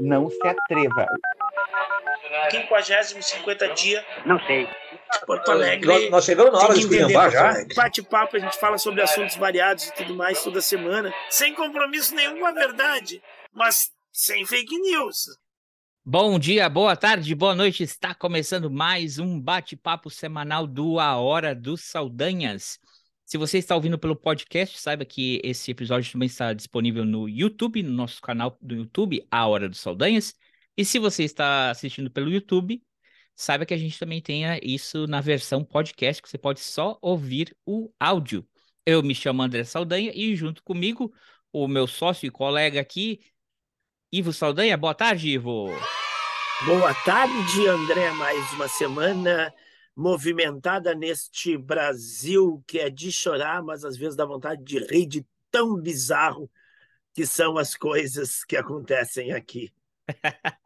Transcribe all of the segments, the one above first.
Não se atreva. 50 50 dia. Não sei. Porto Alegre. Nós, nós chegamos na hora de esculhambar já. Bate-papo, a gente fala sobre assuntos variados e tudo mais toda semana, sem compromisso nenhum com a verdade, mas sem fake news. Bom dia, boa tarde, boa noite. Está começando mais um bate-papo semanal do A Hora dos Saldanhas. Se você está ouvindo pelo podcast, saiba que esse episódio também está disponível no YouTube, no nosso canal do YouTube, A Hora dos Saldanhas. E se você está assistindo pelo YouTube, saiba que a gente também tem isso na versão podcast, que você pode só ouvir o áudio. Eu me chamo André Saldanha e junto comigo, o meu sócio e colega aqui, Ivo Saldanha. Boa tarde, Ivo. Boa tarde, André. Mais uma semana movimentada neste Brasil que é de chorar, mas às vezes dá vontade de rir de tão bizarro que são as coisas que acontecem aqui.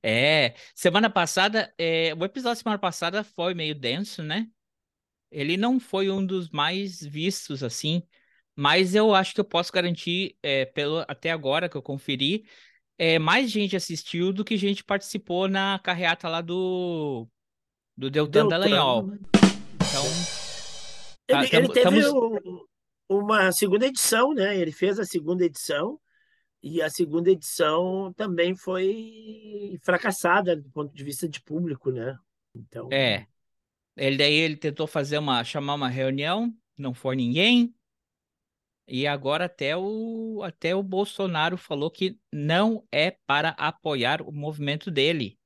é, semana passada, é, o episódio semana passada foi meio denso, né? Ele não foi um dos mais vistos, assim, mas eu acho que eu posso garantir, é, pelo, até agora que eu conferi, é, mais gente assistiu do que gente participou na carreata lá do do Deltan, Deltan. Dallagnol. Né? Então. Ele, tá, ele teve tamo... uma segunda edição, né? Ele fez a segunda edição e a segunda edição também foi fracassada do ponto de vista de público, né? Então. É. Ele daí ele tentou fazer uma chamar uma reunião, não foi ninguém. E agora até o até o Bolsonaro falou que não é para apoiar o movimento dele.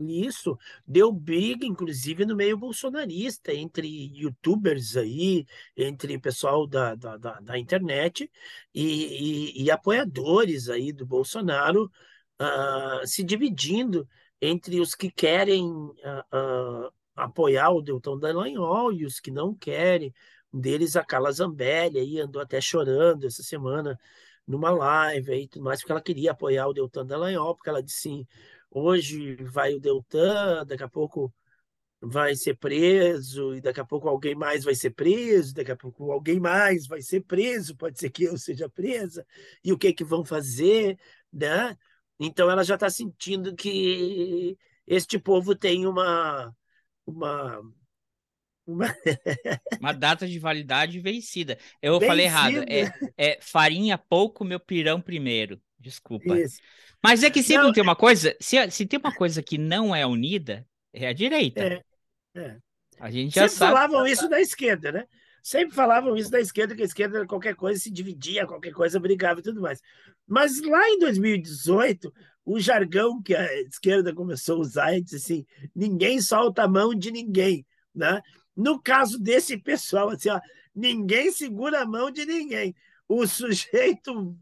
Isso deu briga, inclusive, no meio bolsonarista, entre youtubers aí, entre pessoal da, da, da, da internet e, e, e, apoiadores aí do Bolsonaro, uh, se dividindo entre os que querem uh, uh, apoiar o Deltão Dallagnol e os que não querem. Um deles, a Carla Zambelli, aí andou até chorando essa semana numa live aí, tudo mais, porque ela queria apoiar o Deltan Dallagnol, porque ela disse assim, Hoje vai o Deltan, daqui a pouco vai ser preso, e daqui a pouco alguém mais vai ser preso, daqui a pouco alguém mais vai ser preso, pode ser que eu seja presa, e o que que vão fazer, né? Então ela já está sentindo que este povo tem uma uma uma... uma data de validade vencida. Eu vencida. falei errado. É, é farinha pouco, meu pirão primeiro. Desculpa. Isso. Mas é que sempre não, tem uma coisa, se, se tem uma coisa que não é unida, é a direita. É, é. A gente já sempre sabe. falavam isso da esquerda, né? Sempre falavam isso da esquerda, que a esquerda, qualquer coisa, se dividia, qualquer coisa brigava e tudo mais. Mas lá em 2018, o jargão que a esquerda começou a usar é assim: ninguém solta a mão de ninguém. Né? No caso desse pessoal, assim, ó, ninguém segura a mão de ninguém. O sujeito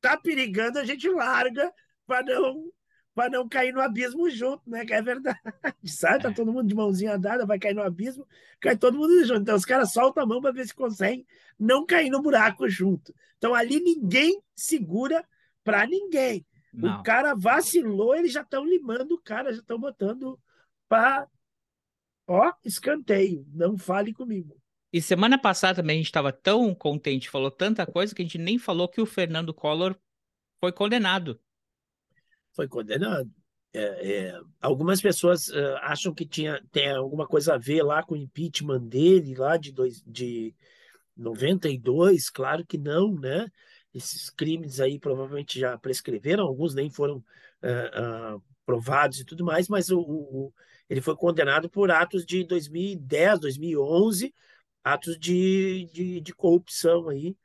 tá perigando, a gente larga para não para não cair no abismo junto, né? Que é verdade, sabe? Tá todo mundo de mãozinha dada, vai cair no abismo, cai todo mundo junto. Então os caras soltam a mão para ver se conseguem não cair no buraco junto. Então ali ninguém segura para ninguém. Não. O cara vacilou, eles já estão limando o cara, já estão botando para ó, escanteio, não fale comigo. E semana passada também a gente estava tão contente, falou tanta coisa que a gente nem falou que o Fernando Collor foi condenado. Foi condenado. É, é, algumas pessoas uh, acham que tinha, tem alguma coisa a ver lá com o impeachment dele, lá de, dois, de 92, claro que não, né? Esses crimes aí provavelmente já prescreveram, alguns nem foram uh, uh, provados e tudo mais, mas o, o, ele foi condenado por atos de 2010, 2011, atos de, de, de corrupção aí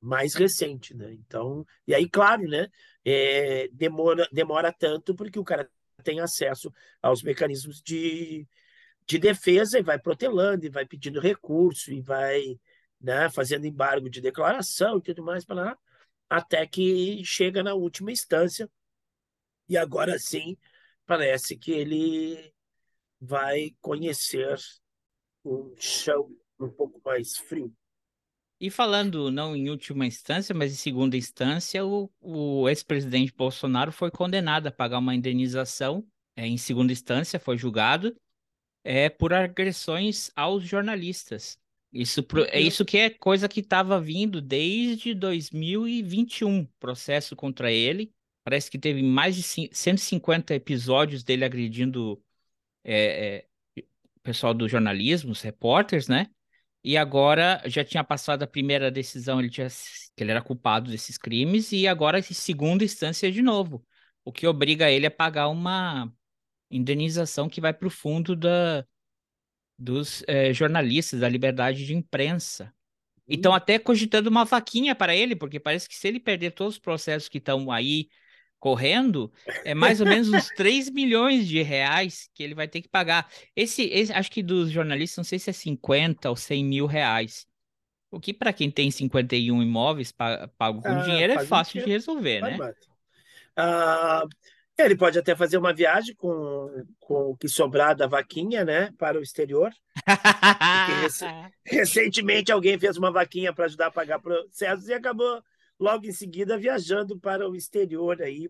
mais recente, né? Então, e aí, claro, né? É, demora, demora tanto porque o cara tem acesso aos mecanismos de, de defesa e vai protelando, e vai pedindo recurso, e vai né, fazendo embargo de declaração e tudo mais para até que chega na última instância, e agora sim parece que ele vai conhecer um chão um pouco mais frio. E falando não em última instância, mas em segunda instância, o, o ex-presidente Bolsonaro foi condenado a pagar uma indenização. É, em segunda instância, foi julgado é, por agressões aos jornalistas. Isso é isso que é coisa que estava vindo desde 2021, processo contra ele. Parece que teve mais de 150 episódios dele agredindo é, é, pessoal do jornalismo, os repórteres, né? E agora já tinha passado a primeira decisão, ele tinha, que ele era culpado desses crimes, e agora em segunda instância de novo, o que obriga ele a pagar uma indenização que vai para o fundo da, dos é, jornalistas, da liberdade de imprensa. E estão até cogitando uma vaquinha para ele, porque parece que se ele perder todos os processos que estão aí correndo, é mais ou menos uns 3 milhões de reais que ele vai ter que pagar. Esse, esse, acho que dos jornalistas, não sei se é 50 ou 100 mil reais. O que para quem tem 51 imóveis pago com ah, dinheiro é fácil dinheiro. de resolver, né? Ah, ele pode até fazer uma viagem com, com o que sobrar da vaquinha, né, para o exterior. recentemente alguém fez uma vaquinha para ajudar a pagar processos e acabou logo em seguida viajando para o exterior aí,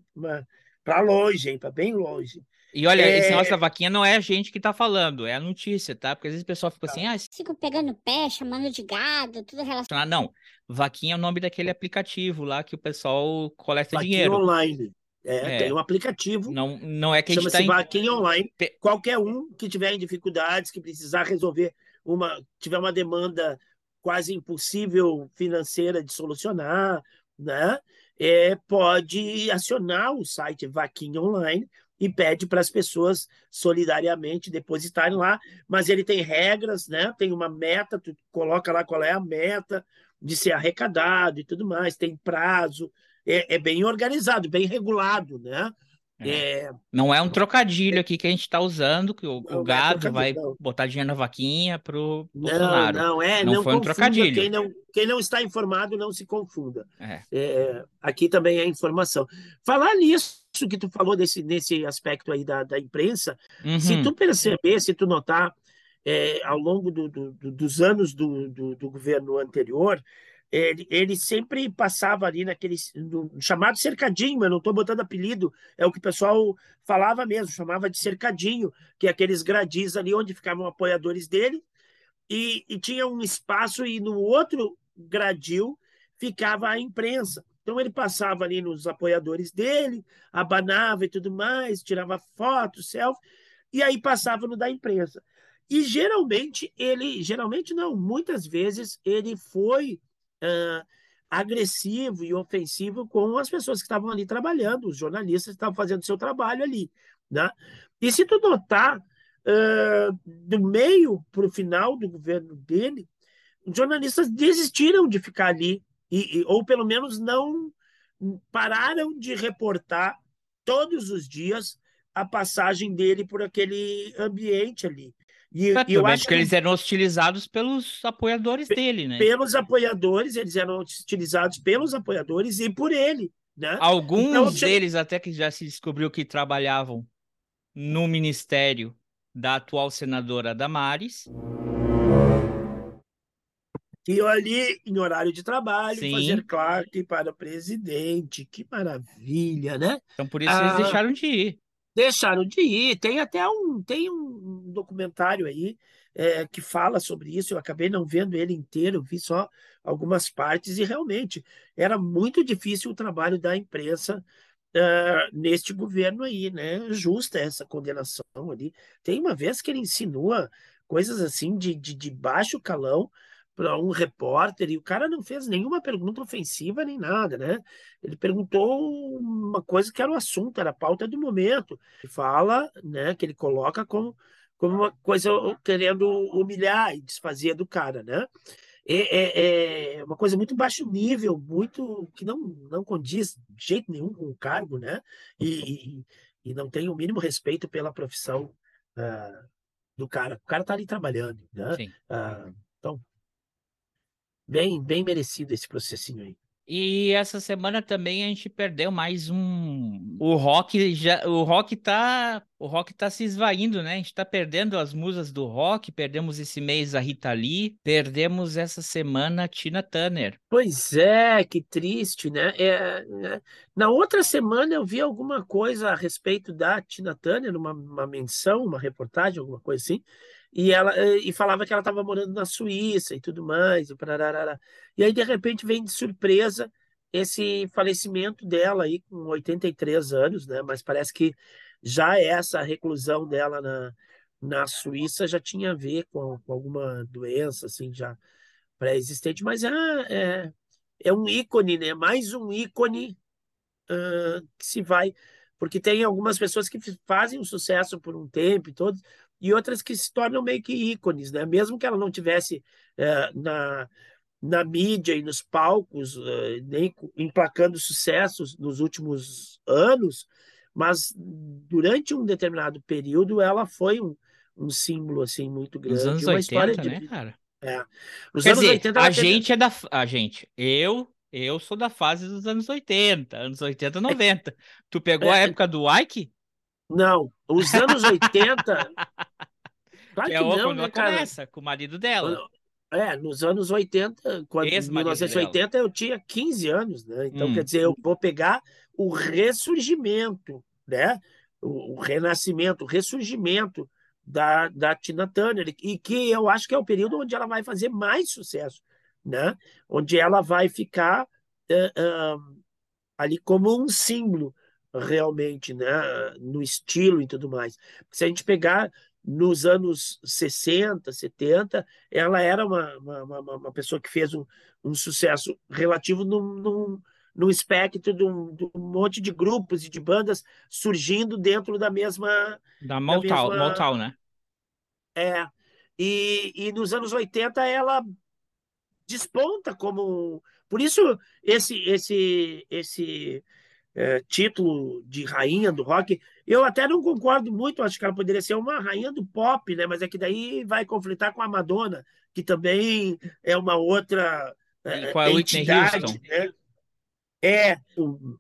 para longe, para bem longe. E olha, é... esse nossa vaquinha não é a gente que tá falando, é a notícia, tá? Porque às vezes o pessoal fica assim, ah, ficam pegando pé, chamando de gado, tudo relacionado. Não, vaquinha é o nome daquele aplicativo lá que o pessoal coleta vaquinha dinheiro. online. É, é, tem um aplicativo. Não, não é que a gente chama-se tá Vaquinha Online. Qualquer um que tiver em dificuldades, que precisar resolver uma, tiver uma demanda quase impossível financeira de solucionar, né? É, pode acionar o site Vaquinha Online e pede para as pessoas solidariamente depositarem lá, mas ele tem regras, né? Tem uma meta, tu coloca lá qual é a meta de ser arrecadado e tudo mais, tem prazo, é, é bem organizado, bem regulado, né? É. É... Não é um trocadilho aqui que a gente está usando, que o, o é gado é vai não. botar dinheiro na vaquinha para o Bolsonaro. Não, não, é, não, não foi um trocadilho. Quem não, quem não está informado, não se confunda. É. é. aqui também é informação. Falar nisso que tu falou desse, nesse aspecto aí da, da imprensa, uhum. se tu perceber, se tu notar, é, ao longo do, do, dos anos do, do governo anterior, ele, ele sempre passava ali naquele chamado cercadinho, mas não estou botando apelido, é o que o pessoal falava mesmo, chamava de cercadinho, que é aqueles gradis ali onde ficavam apoiadores dele, e, e tinha um espaço, e no outro gradil ficava a imprensa. Então ele passava ali nos apoiadores dele, abanava e tudo mais, tirava fotos, selfie, e aí passava no da imprensa. E geralmente ele, geralmente não, muitas vezes ele foi uh, agressivo e ofensivo com as pessoas que estavam ali trabalhando, os jornalistas que estavam fazendo seu trabalho ali. Né? E se tu notar, uh, do meio para o final do governo dele, os jornalistas desistiram de ficar ali, e, e, ou pelo menos não pararam de reportar todos os dias a passagem dele por aquele ambiente ali. E, é, eu acho que eles eram hostilizados pelos apoiadores dele, né? Pelos apoiadores, eles eram hostilizados pelos apoiadores e por ele, né? Alguns então, deles até que já se descobriu que trabalhavam no ministério da atual senadora Damares. E ali, em horário de trabalho, Sim. fazer Clark para o presidente. Que maravilha, né? Então, por isso ah, eles deixaram de ir deixaram de ir. Tem até um, tem um documentário aí é, que fala sobre isso. Eu acabei não vendo ele inteiro, vi só algumas partes, e realmente era muito difícil o trabalho da imprensa uh, neste governo aí, né? Justa essa condenação ali. Tem uma vez que ele insinua coisas assim de, de, de baixo calão para um repórter e o cara não fez nenhuma pergunta ofensiva nem nada, né? Ele perguntou uma coisa que era o assunto, era a pauta do momento. Ele fala, né, que ele coloca como, como uma coisa querendo humilhar e desfazer do cara, né? É, é, é, uma coisa muito baixo nível, muito que não, não condiz de jeito nenhum com o cargo, né? E, e, e não tem o mínimo respeito pela profissão uh, do cara. O cara tá ali trabalhando, né? Uh, então, Bem, bem merecido esse processinho aí. E essa semana também a gente perdeu mais um. O rock já, o rock tá, o rock tá se esvaindo, né? A gente tá perdendo as musas do rock, perdemos esse mês a Rita Lee, perdemos essa semana a Tina Turner. Pois é, que triste, né? É, é... Na outra semana eu vi alguma coisa a respeito da Tina Turner, uma, uma menção, uma reportagem, alguma coisa assim e ela eh, e falava que ela estava morando na Suíça e tudo mais, e, e aí de repente vem de surpresa esse falecimento dela aí com 83 anos, né? Mas parece que já essa reclusão dela na, na Suíça já tinha a ver com, com alguma doença, assim, já pré-existente. Mas é, é, é um ícone, né? Mais um ícone uh, que se vai. Porque tem algumas pessoas que fazem um sucesso por um tempo e todos, e outras que se tornam meio que ícones, né? Mesmo que ela não tivesse uh, na na mídia e nos palcos, eh, nem emplacando sucessos nos últimos anos, mas durante um determinado período ela foi um, um símbolo assim muito grande. Nos anos uma 80, história de... né, cara? É. Nos Quer anos dizer, 80 a teve- gente é da. A gente, eu. Eu sou da fase dos anos 80, anos 80, 90. Tu pegou a É. época do Ike? Não, os anos 80. Claro Que é não, quando né, ela cara? começa, com o marido dela. É, nos anos 80, quando, em Ex-marido 1980, eu tinha 15 anos, né? Então, Hum. quer dizer, eu vou pegar o ressurgimento, né? O, o renascimento, o ressurgimento da, da Tina Turner, e que eu acho que é o período onde ela vai fazer mais sucesso, né? Onde ela vai ficar eh, ah, ali como um símbolo, realmente, né? No estilo e tudo mais. Se a gente pegar nos anos 60, 70, ela era uma, uma, uma, pessoa que fez um, um sucesso relativo num, num, num espectro de um, de um monte de grupos e de bandas surgindo dentro da mesma. Da Motown, mesma- Motown, né? É, e, e nos anos 80 ela desponta como. Por isso, esse, esse, esse é, título de rainha do rock, eu até não concordo muito, acho que ela poderia ser uma rainha do pop, né? Mas é que daí vai conflitar com a Madonna, que também é uma outra é, com a entidade, né? É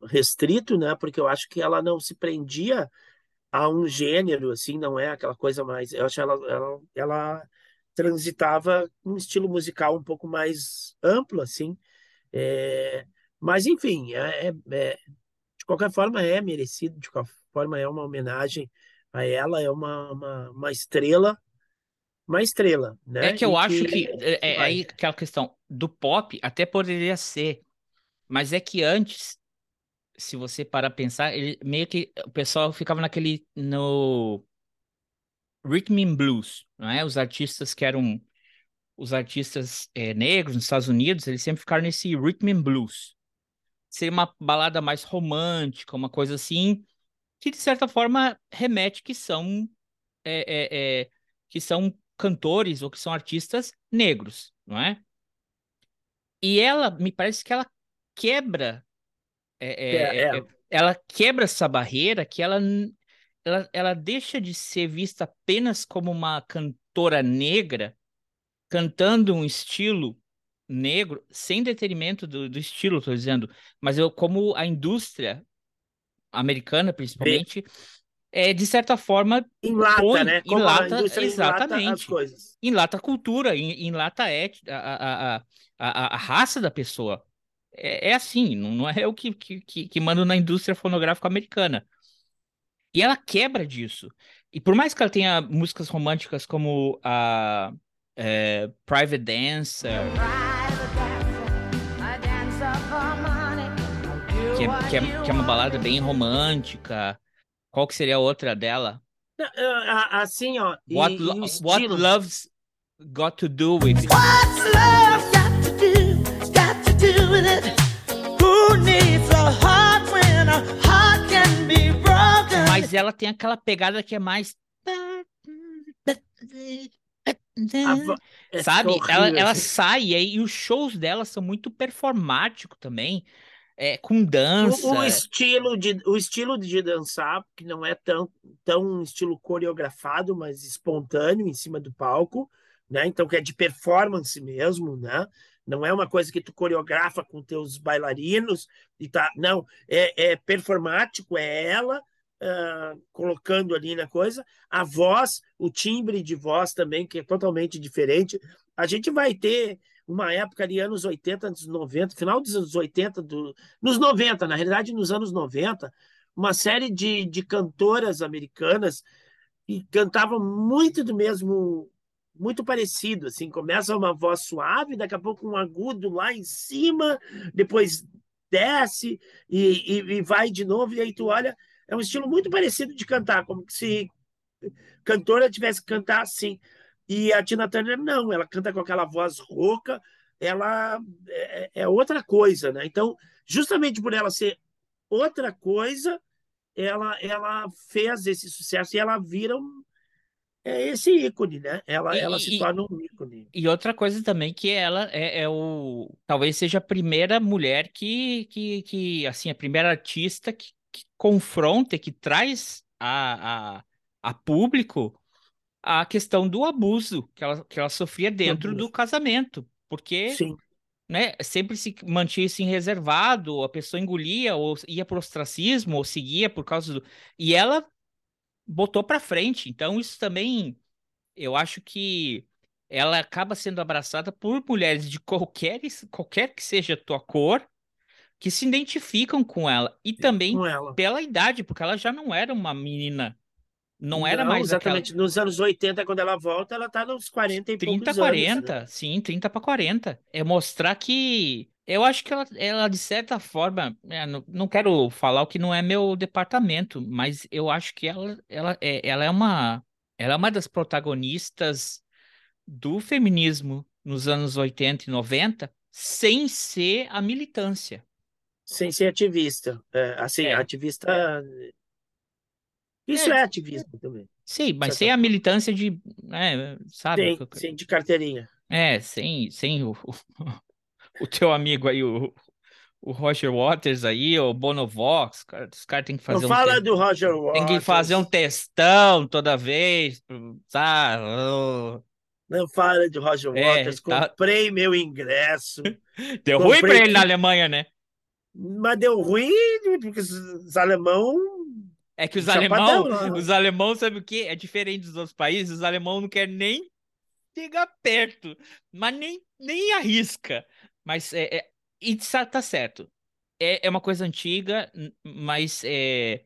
restrito, né? Porque eu acho que ela não se prendia a um gênero, assim, não é aquela coisa mais. Eu acho que ela, ela, ela transitava um estilo musical um pouco mais amplo, assim. É, mas, enfim, é, é- é- de qualquer forma é merecido, de qualquer forma é uma homenagem a ela, é uma, uma, uma estrela, uma estrela, né? É que eu E acho que é, é vai. aí aquela questão do pop até poderia ser, mas é que antes, se você parar pensar, ele, meio que o pessoal ficava naquele no rhythm and blues, não é? Os artistas que eram os artistas eh, negros nos Estados Unidos, eles sempre ficaram nesse rhythm and blues. Seria uma balada mais romântica, uma coisa assim, que de certa forma remete que são é, é, é, que são cantores ou que são artistas negros, não é? E ela, me parece que ela quebra, é, é, É, ela quebra essa barreira que ela, ela, ela deixa de ser vista apenas como uma cantora negra cantando um estilo negro, sem detrimento do, do estilo, estou dizendo, mas eu, como a indústria americana, principalmente, é de certa forma Enlata, põe- né? Como enlata- indústria enlata as exatamente. coisas. enlata a cultura, en- enlata a, a, a, a, a, raça da pessoa. É, é assim, não, é eu que, que, que, que mando na indústria fonográfica americana. E ela quebra disso. E por mais que ela tenha músicas românticas como a é, Private Dancer, que é, que, é, que é uma balada bem romântica, qual que seria a outra dela? Assim, ó, e, What, e what. Love's Got to Do With It? What's love got to do, got to do with it? Who needs a heart when a heart can be broken? Mas ela tem aquela pegada que é mais. Vo- é Sabe? Ela, ela assim. sai e, aí, e os shows dela são muito performáticos também. É, com dança. O, o estilo de, o estilo de dançar, que não é tão, tão um estilo coreografado, mas espontâneo em cima do palco, né? Então, que é de performance mesmo, né? Não é uma coisa que tu coreografa com teus bailarinos e tá. Não, é, é performático, é ela ah, colocando ali na coisa. A voz, o timbre de voz também, que é totalmente diferente. A gente vai ter uma época ali, anos 80, anos 90, final dos anos 80, do, nos 90, na realidade, nos anos 90, uma série de, de cantoras americanas que cantavam muito do mesmo, muito parecido, assim, começa uma voz suave, daqui a pouco um agudo lá em cima, depois desce e, e, e vai de novo, e aí tu olha, é um estilo muito parecido de cantar, como se cantora tivesse que cantar assim. E a Tina Turner não, ela canta com aquela voz rouca, ela é, é outra coisa, né? Então, justamente por ela ser outra coisa, ela, ela fez esse sucesso e ela vira um, é esse ícone, né? Ela, E- ela se torna um ícone. E outra coisa também que ela é, é o talvez seja a primeira mulher que, que, que assim, a primeira artista que, que confronta, que traz a, a, a público a questão do abuso que ela, que ela sofria dentro do casamento. Porque, Sim, né, sempre se mantinha isso em reservado, a pessoa engolia, ou ia para o ostracismo, ou seguia por causa do. E ela botou para frente. Então, isso também, eu acho que ela acaba sendo abraçada por mulheres de qualquer, qualquer que seja a tua cor, que se identificam com ela. E também ela. pela idade, porque ela já não era uma menina. Não era mais aquela. exatamente. Nos anos 80, quando ela volta, ela tá nos 40 e 30, poucos 40, anos. né? sim, 30 para 40. É mostrar que. Eu acho que ela, ela de certa forma, é, não, não quero falar o que não é meu departamento, mas eu acho que ela, ela, é, ela é uma, ela é uma das protagonistas do feminismo nos anos 80 e 90, sem ser a militância. Sem ser ativista. É, assim, É. ativista. Isso É. é, ativismo também. Sim, mas Certo. sem a militância de, né, sabe? Sim, sim, de carteirinha. É, sem, sem o, o teu amigo aí, o, o Roger Waters aí, o Bonovox, cara, os caras têm que Não fazer um fala te- do Roger tem Waters. que fazer um testão toda vez? Oh, Não fala de Roger É, Waters. tá. Comprei meu ingresso. Deu ruim pra Comprei ele na. Alemanha, né? Mas deu ruim porque os alemão. É que os alemão, né? os alemão, sabe o quê? É diferente dos outros países, os alemão não querem nem chegar perto, mas nem, nem arrisca. Mas é, é- e tá certo. É, é uma coisa antiga, mas é,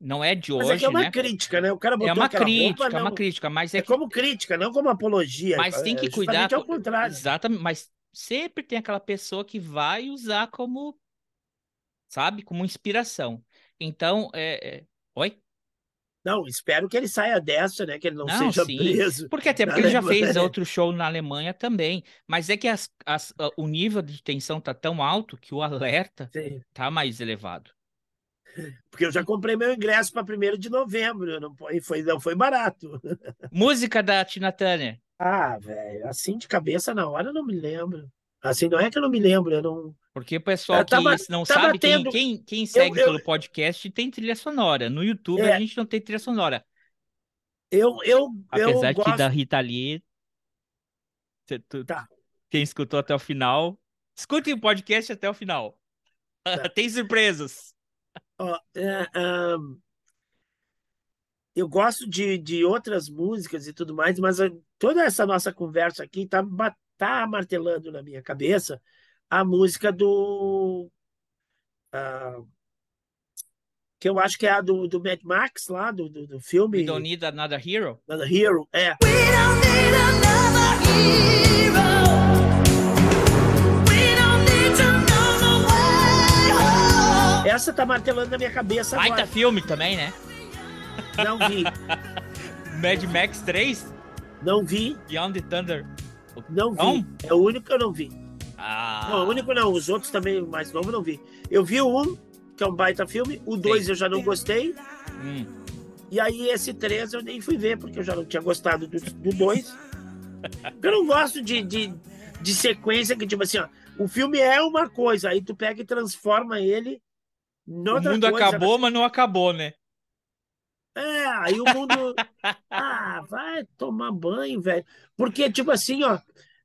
não é de Mas é que hoje, é uma né? crítica, né? O cara É botou uma aquela crítica, roupa, é uma crítica, mas é É que, como crítica, não como apologia. mas tem É que cuidar. ao co- contrário. Exatamente, mas sempre tem aquela pessoa que vai usar como, sabe, como inspiração. Então, é, é... Oi? Não, espero que ele saia dessa, né? Que ele não, Não, seja sim. preso. Porque até porque ele já Alemanha. fez outro show na Alemanha também. Mas é que as- as- o nível de tensão tá tão alto que o alerta Sim, tá mais elevado. porque eu já comprei meu ingresso para 1 de novembro. Não, foi- não foi barato. Música da Tina Turner. Ah, velho, assim de cabeça na hora eu não me lembro. Assim, não é que eu não me lembro, eu não. Porque o pessoal tá que não sabe, quem, batendo- quem, quem segue eu- pelo podcast tem trilha sonora. No YouTube É. a gente não tem trilha sonora. Eu, eu, eu Apesar de que gosto. da Rita Lee. tu- Tá. Quem escutou até o final. Escute o podcast até o final. Tá. tem surpresas. Ó, é, ahn, eu gosto de, de outras músicas e tudo mais, mas ah, toda essa nossa conversa aqui tá, tá martelando na minha cabeça a música do. ah, que eu acho que é a do, do Mad Max lá, do, do, do filme We don't need another hero. Another Hero. É, We don't need another hero. We don't need to know the way home. essa tá martelando na minha cabeça Baita agora. filme também, né? Não vi, Mad Max 3, não vi, Beyond the Thunder. Não vi. Não? É o único que eu não vi. Ah, Não, o único não, os outros também, mais novo, não vi. Eu vi o um, que é um baita filme, o dois eu já não gostei, hum. e aí esse três eu nem fui ver, porque eu já não tinha gostado do, do dois. Eu não gosto de, de, de sequência que, tipo assim, ó, o filme é uma coisa, aí tu pega e transforma ele O mundo coisa. acabou, mas não acabou, né? É, aí o mundo. ah, vai tomar banho, velho. Porque, tipo assim, ó,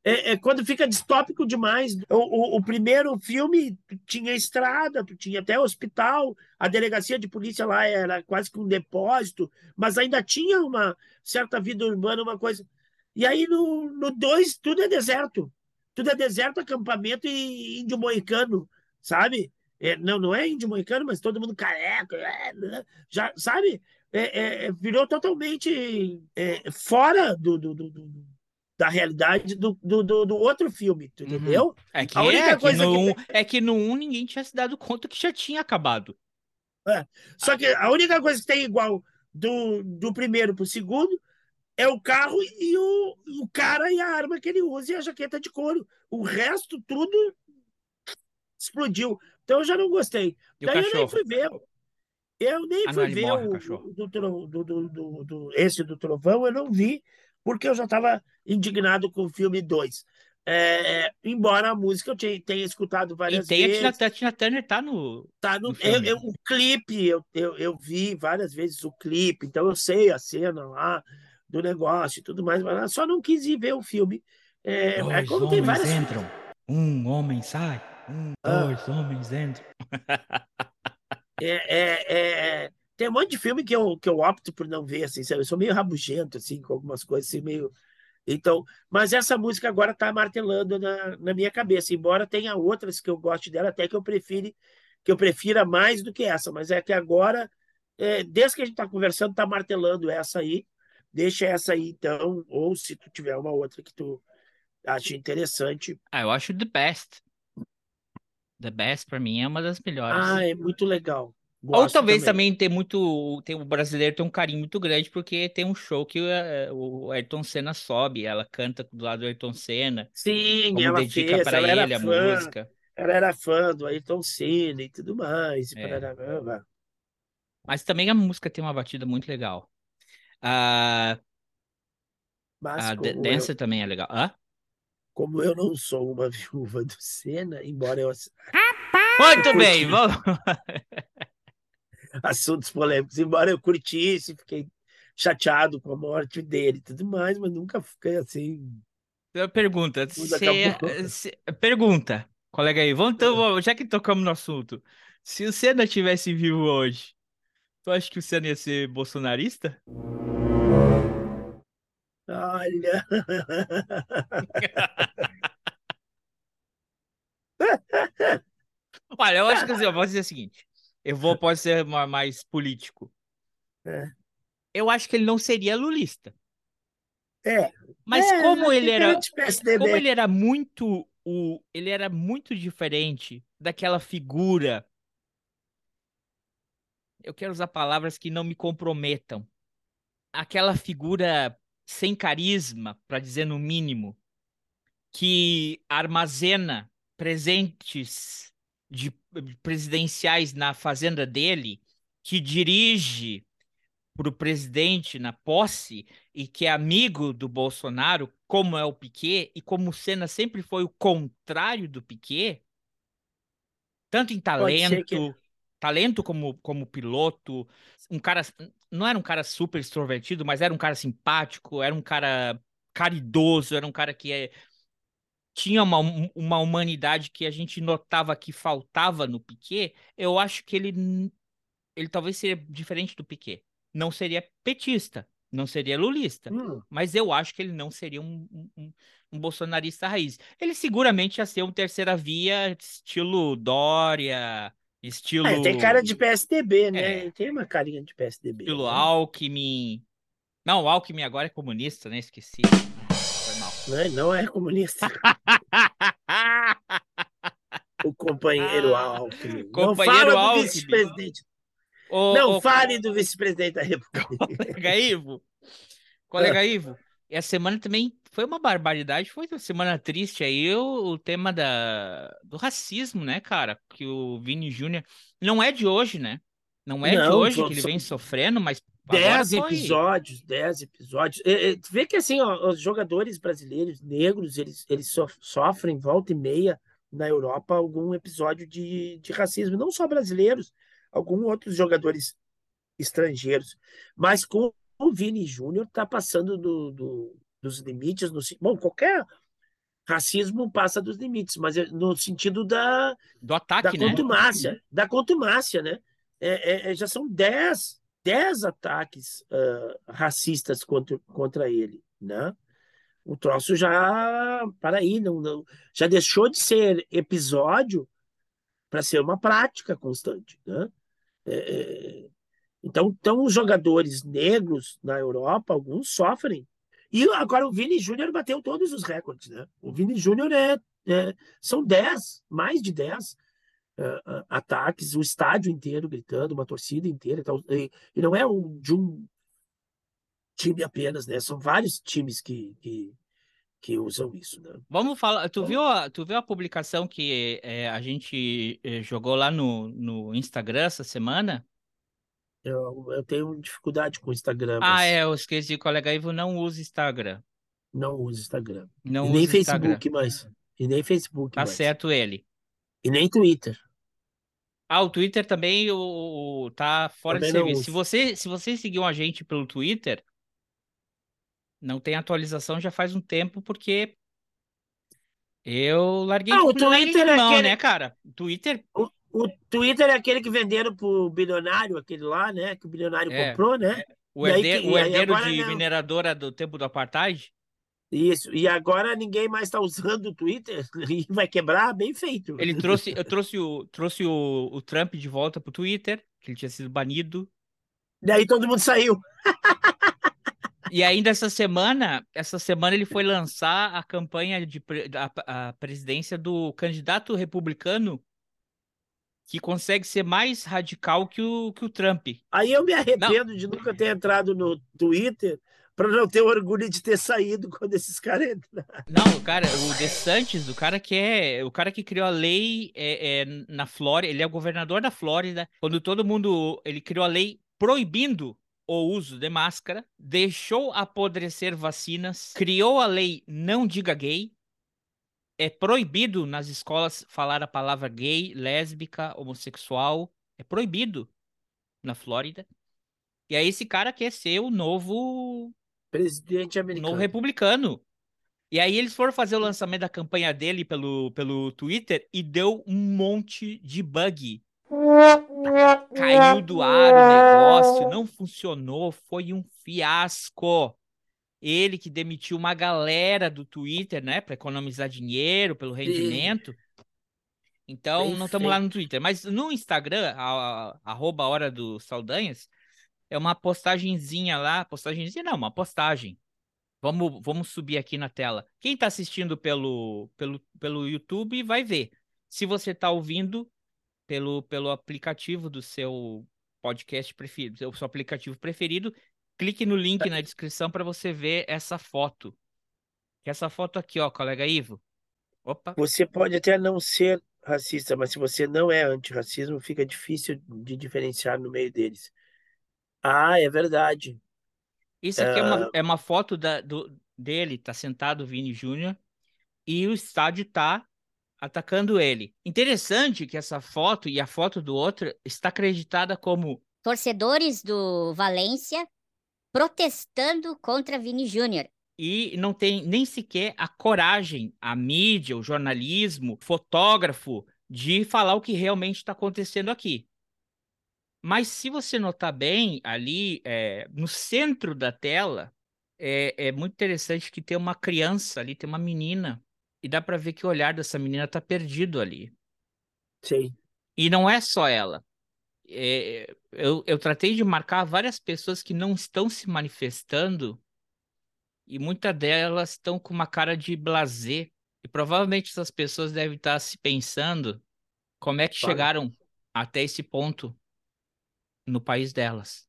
é, é quando fica distópico demais. O, o, o primeiro filme tinha estrada, tinha até hospital, a delegacia de polícia lá era quase que um depósito, mas ainda tinha uma certa vida urbana, uma coisa. E aí no, no dois, tudo é deserto. Tudo é deserto, acampamento e índio moicano, sabe? É, não, não é índio moicano, mas todo mundo careca, é, né? já, sabe? É, é, virou totalmente fora do, do, do, do- da realidade do, do, do, outro filme, tu Uhum. entendeu? É que, A única é, que coisa no, que um- é que no 1 ninguém tinha se dado conta que já tinha acabado. Só que a única coisa que tem igual do, do primeiro pro segundo é o carro e o, o cara e a arma que ele usa e a jaqueta de couro. O resto, tudo explodiu. Então eu já não gostei. E Daí eu nem fui ver. Eu nem Ah, fui ver morre, o tro- do, do, do, do- esse do Trovão, eu não vi, porque eu já estava indignado com o filme 2. É, embora a música eu tenha, tenha escutado E várias tem a vezes. Tina, a Tina Turner tá no. Tá no, no eu, filme. eu- o clipe, eu, eu, eu vi várias vezes o clipe, então eu sei a cena lá do negócio e tudo mais, mas só não quis ir ver o filme. É, é Dois como tem homens várias. entram, um homem sai, um, Ah. dois homens entram. É, é, é, tem um monte de filme que eu, que eu opto por não ver, assim, sabe? Eu sou meio rabugento, assim, com algumas coisas, assim, meio. Então, mas essa música agora tá martelando na, na minha cabeça, embora tenha outras que eu goste dela, até que eu prefiro, que eu prefira mais do que essa, mas é que agora, é, desde que a gente tá conversando, tá martelando essa aí. Deixa essa aí, então, ou se tu tiver uma outra que tu acha interessante. Ah, eu acho The Best. The Best pra mim é uma das melhores. Ah, é muito legal. Ou Gosto talvez também. também tem muito, tem o brasileiro tem um carinho muito grande porque tem um show que eh, o Ayrton Senna sobe, ela canta do lado do Ayrton Senna, Sim, ela dedica para ela era ele a fã. música. Ela era fã do Ayrton Senna e tudo mais. e É. parará. Mas também a música tem uma batida muito legal. A, Mas a Dan- como eu, Dancer também é legal. Hã? como eu não sou uma viúva do Senna, embora eu ass- Muito bem, vamos. assuntos polêmicos, embora eu curtisse, fiquei chateado com a morte dele e tudo mais, mas nunca fiquei assim. Pergunta, Tudo cê- acabou. cê- pergunta, colega aí, vamos então, vamos- já que tocamos no assunto, se o Senna tivesse vivo hoje, tu acha que o Senna ia ser bolsonarista? Olha. Olha, eu acho que assim, eu vou dizer o seguinte, eu vou, pode ser ma- mais político. É. Eu acho que ele não seria lulista, É, mas é, como ele tem era, como ele era muito o, ele era muito diferente daquela figura. Eu quero usar palavras que não me comprometam. Aquela figura sem carisma, para dizer no mínimo, que armazena presentes de presidenciais na fazenda dele, que dirige para o presidente na posse e que é amigo do Bolsonaro, como é o Piquet, e como o Senna sempre foi o contrário do Piquet, tanto em ser que- talento, talento como, como piloto, um cara, não era um cara super extrovertido, mas era um cara simpático, era um cara caridoso, era um cara que é- tinha uma, uma humanidade que a gente notava que faltava no Piquet, eu acho que ele, ele talvez seria diferente do Piquet. Não seria petista, não seria lulista, Hum, mas eu acho que ele não seria um, um- um, bolsonarista raiz. Ele seguramente ia ser um terceira via, estilo Dória, estilo, é, tem cara de PSDB, né? É. Tem uma carinha de PSDB. estilo né? Alckmin. Não, o Alckmin agora é comunista, né? Esqueci. Não é- Não é comunista. O companheiro Alckmin. Não Ah, Companheiro fala do Alckmin. vice-presidente. Não ô, fale do vice-presidente da República. Colega Ivo, colega Ivo, e a semana também foi uma barbaridade, foi uma semana triste aí, o, o tema da, do racismo, né, cara? Que o Vini Júnior não é de hoje, né? Não é de Não, hoje só- que ele vem sofrendo, mas Dez episódios, dez episódios. É, é, tu vê que assim, ó, os jogadores brasileiros negros, eles, eles sof- sofrem volta e meia na Europa algum episódio de, de racismo, não só brasileiros, alguns outros jogadores estrangeiros. Mas com o Vini Júnior tá passando do, do- dos limites. No, bom, qualquer racismo passa dos limites, mas é no sentido da, Do da ataque, né? contumácia, da contumácia, né? É, é, é, já são 10, 10 ataques ah, racistas contra, contra ele, né? O troço já, para aí, não, não, já deixou de ser episódio para ser uma prática constante, né? É, é, então, então, os jogadores negros na Europa, alguns sofrem. E agora o Vini Júnior bateu todos os recordes, né? O Vini Júnior é, é, são 10, mais de 10 uh, ataques, o estádio inteiro gritando, uma torcida inteira. Então, e, e, não é um, de um time apenas, né? São vários times que, que, que usam isso, né? Vamos falar. Tu viu a, tu viu a publicação que é, a gente é, jogou lá no, no Instagram essa semana? Eu, eu tenho dificuldade com o Instagram. Ah, mas... é, eu esqueci, colega Ivo não usa Instagram. Não usa Instagram. Não e nem usa Facebook Instagram. mais. E nem Facebook Tá mais. certo ele. E nem Twitter. Ah, o Twitter também o, o- tá fora de Também não serviço. Se você, se você seguiu a gente pelo Twitter, não tem atualização já faz um tempo, porque eu larguei, Ah, o Twitter de é mão, aquele- né, cara? O Twitter, O, o Twitter é aquele que venderam pro bilionário, aquele lá, né? Que o bilionário É. comprou, né? o, E aí o herdeiro de não. mineradora do tempo do apartheid, Isso. E agora ninguém mais está usando o Twitter e vai quebrar bem feito. ele trouxe, eu trouxe o, trouxe o, o Trump de volta pro Twitter, que ele tinha sido banido. Daí todo mundo saiu. E ainda essa semana, essa semana ele foi lançar a campanha de a, a presidência do candidato republicano que consegue ser mais radical que o, que o Trump. Aí eu me arrependo de nunca ter entrado no Twitter para não ter orgulho de ter saído quando esses caras entraram. Não, o cara, o DeSantis, o cara que é, o cara que criou a lei é, é, na Flórida, ele é o governador da Flórida, quando todo mundo, ele criou a lei proibindo o uso de máscara, deixou apodrecer vacinas, criou a lei não diga gay, é proibido nas escolas falar a palavra gay, lésbica, homossexual, é proibido na Flórida. E aí esse cara quer ser o novo Presidente no americano. republicano. E aí eles foram fazer o lançamento da campanha dele pelo, pelo Twitter e deu um monte de bug. Caiu do ar o negócio, não funcionou, foi um fiasco. Ele que demitiu uma galera do Twitter, né, para economizar dinheiro pelo rendimento. Então, Bem não estamos lá no Twitter, mas no Instagram, a, a, arroba Hora do Saldanhas, é uma postagenzinha lá, postagenzinha não, uma postagem. Vamos, vamos subir aqui na tela. Quem está assistindo pelo, pelo, pelo YouTube vai ver. Se você está ouvindo pelo, pelo aplicativo do seu podcast preferido, o seu aplicativo preferido, clique no link na descrição para você ver essa foto. Essa foto aqui, ó, colega Ivo. Opa. Você pode até não ser racista, mas se você não é antirracismo, fica difícil de diferenciar no meio deles. Ah, é verdade. Isso aqui é uma, é uma foto da, do, dele, tá sentado o Vini Júnior, e o estádio tá atacando ele. Interessante que essa foto e a foto do outro está acreditada como Torcedores do Valência protestando contra Vini Júnior. e não tem nem sequer a coragem, a mídia, o jornalismo, o fotógrafo, de falar o que realmente está acontecendo aqui. Mas se você notar bem, ali é, no centro da tela, é, é muito interessante que tem uma criança ali, tem uma menina, e dá para ver que o olhar dessa menina está perdido ali. Sim. E não é só ela. É, eu, eu tratei de marcar várias pessoas que não estão se manifestando e muitas delas estão com uma cara de blazer. E provavelmente essas pessoas devem estar se pensando como é que Fala. chegaram até esse ponto no país delas.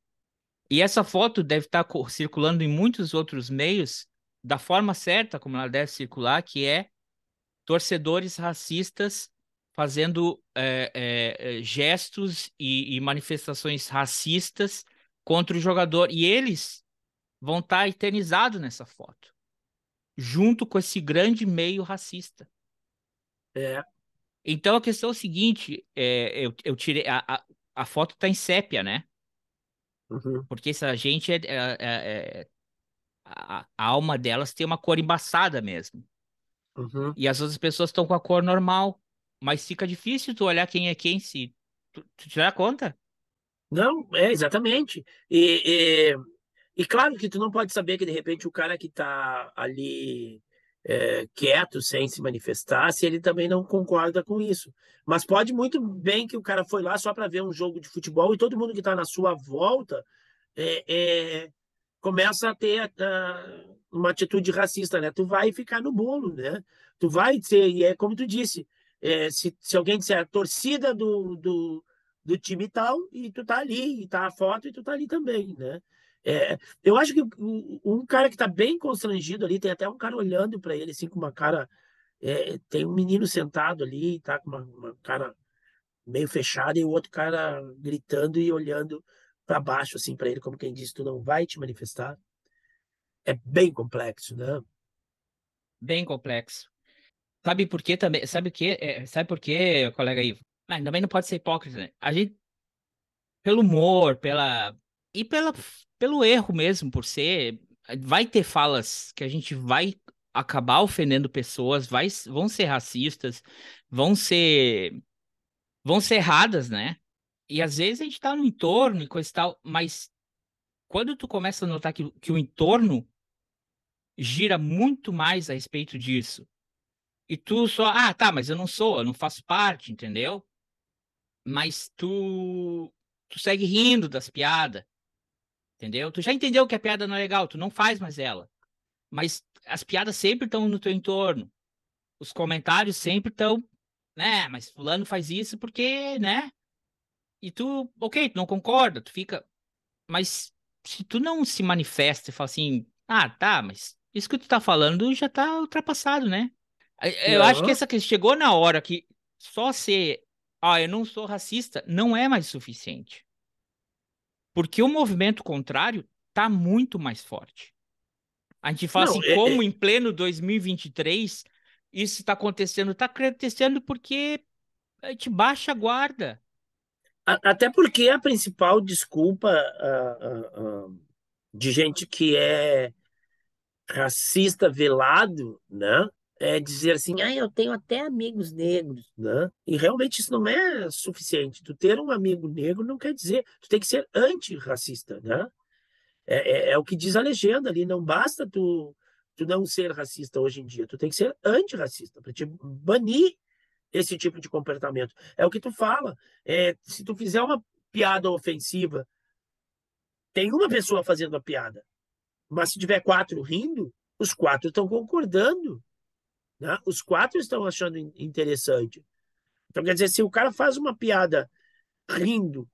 E essa foto deve estar co- circulando em muitos outros meios da forma certa como ela deve circular, que é torcedores racistas fazendo é, é, é, gestos e, e manifestações racistas contra o jogador. E eles vão estar eternizados nessa foto, junto com esse grande meio racista. É. Então a questão é o seguinte: é, eu, eu tirei. A, a, a foto tá em sépia, né? Uhum. Porque essa gente é. é- é- é- a, a alma delas tem uma cor embaçada mesmo. Uhum. E as outras pessoas estão com a cor normal. Mas fica difícil tu olhar quem é quem se. Tu, tu te dá conta? Não, é exatamente. E, e, e claro que tu não pode saber que de repente o cara que está ali é, quieto, sem se manifestar, se ele também não concorda com isso. Mas pode muito bem que o cara foi lá só para ver um jogo de futebol e todo mundo que está na sua volta é, é, começa a ter uh, uma atitude racista, né? Tu vai ficar no bolo, né? Tu vai ser, e é como tu disse, é, se, se alguém disser a torcida do, do, do time tal, e tu tá ali, e tá a foto, e tu tá ali também, né? É, eu acho que um cara que tá bem constrangido ali, tem até um cara olhando para ele, assim, com uma cara. É, tem um menino sentado ali, tá com uma, uma cara meio fechada, e o outro cara gritando e olhando para baixo, assim, para ele, como quem diz: Tu não vai te manifestar. É bem complexo, né? Bem complexo. Sabe por quê também? Sabe o quê? É, sabe por quê, colega Ivo? Mas também não pode ser hipócrita, né? A gente, pelo humor, pela. E pela, pelo erro mesmo, por ser. Vai ter falas que a gente vai acabar ofendendo pessoas, vai, vão ser racistas, vão ser. vão ser erradas, né? E às vezes a gente tá no entorno e coisa e tal, mas quando tu começa a notar que, que o entorno gira muito mais a respeito disso, e tu só, ah, tá, mas eu não sou, eu não faço parte, entendeu? Mas tu, tu segue rindo das piadas, entendeu? Tu já entendeu que a piada não é legal, tu não faz mais ela. Mas as piadas sempre estão no teu entorno. Os comentários sempre estão, né? Mas fulano faz isso porque, né? E tu, ok, tu não concorda, tu fica. Mas se tu não se manifesta e fala assim, ah, tá, mas isso que tu tá falando já tá ultrapassado, né? Eu acho que essa que chegou na hora que só ser, ah, eu não sou racista, não é mais suficiente. Porque o movimento contrário tá muito mais forte. A gente fala não, assim, é, como é... em pleno 2023 isso está acontecendo? Está acontecendo porque a gente baixa a guarda. Até porque a principal desculpa uh, uh, uh, de gente que é racista velado, né? É dizer assim, ah, eu tenho até amigos negros, né? E realmente isso não é suficiente. Tu ter um amigo negro não quer dizer, tu tem que ser antirracista, né? É, é, é, o que diz a legenda ali, não basta tu, tu não ser racista hoje em dia, tu tem que ser antirracista, para te banir esse tipo de comportamento. É o que tu fala. É, se tu fizer uma piada ofensiva, tem uma pessoa fazendo a piada, mas se tiver quatro rindo, os quatro estão concordando. Né? Os quatro estão achando interessante. Então, quer dizer, se o cara faz uma piada rindo,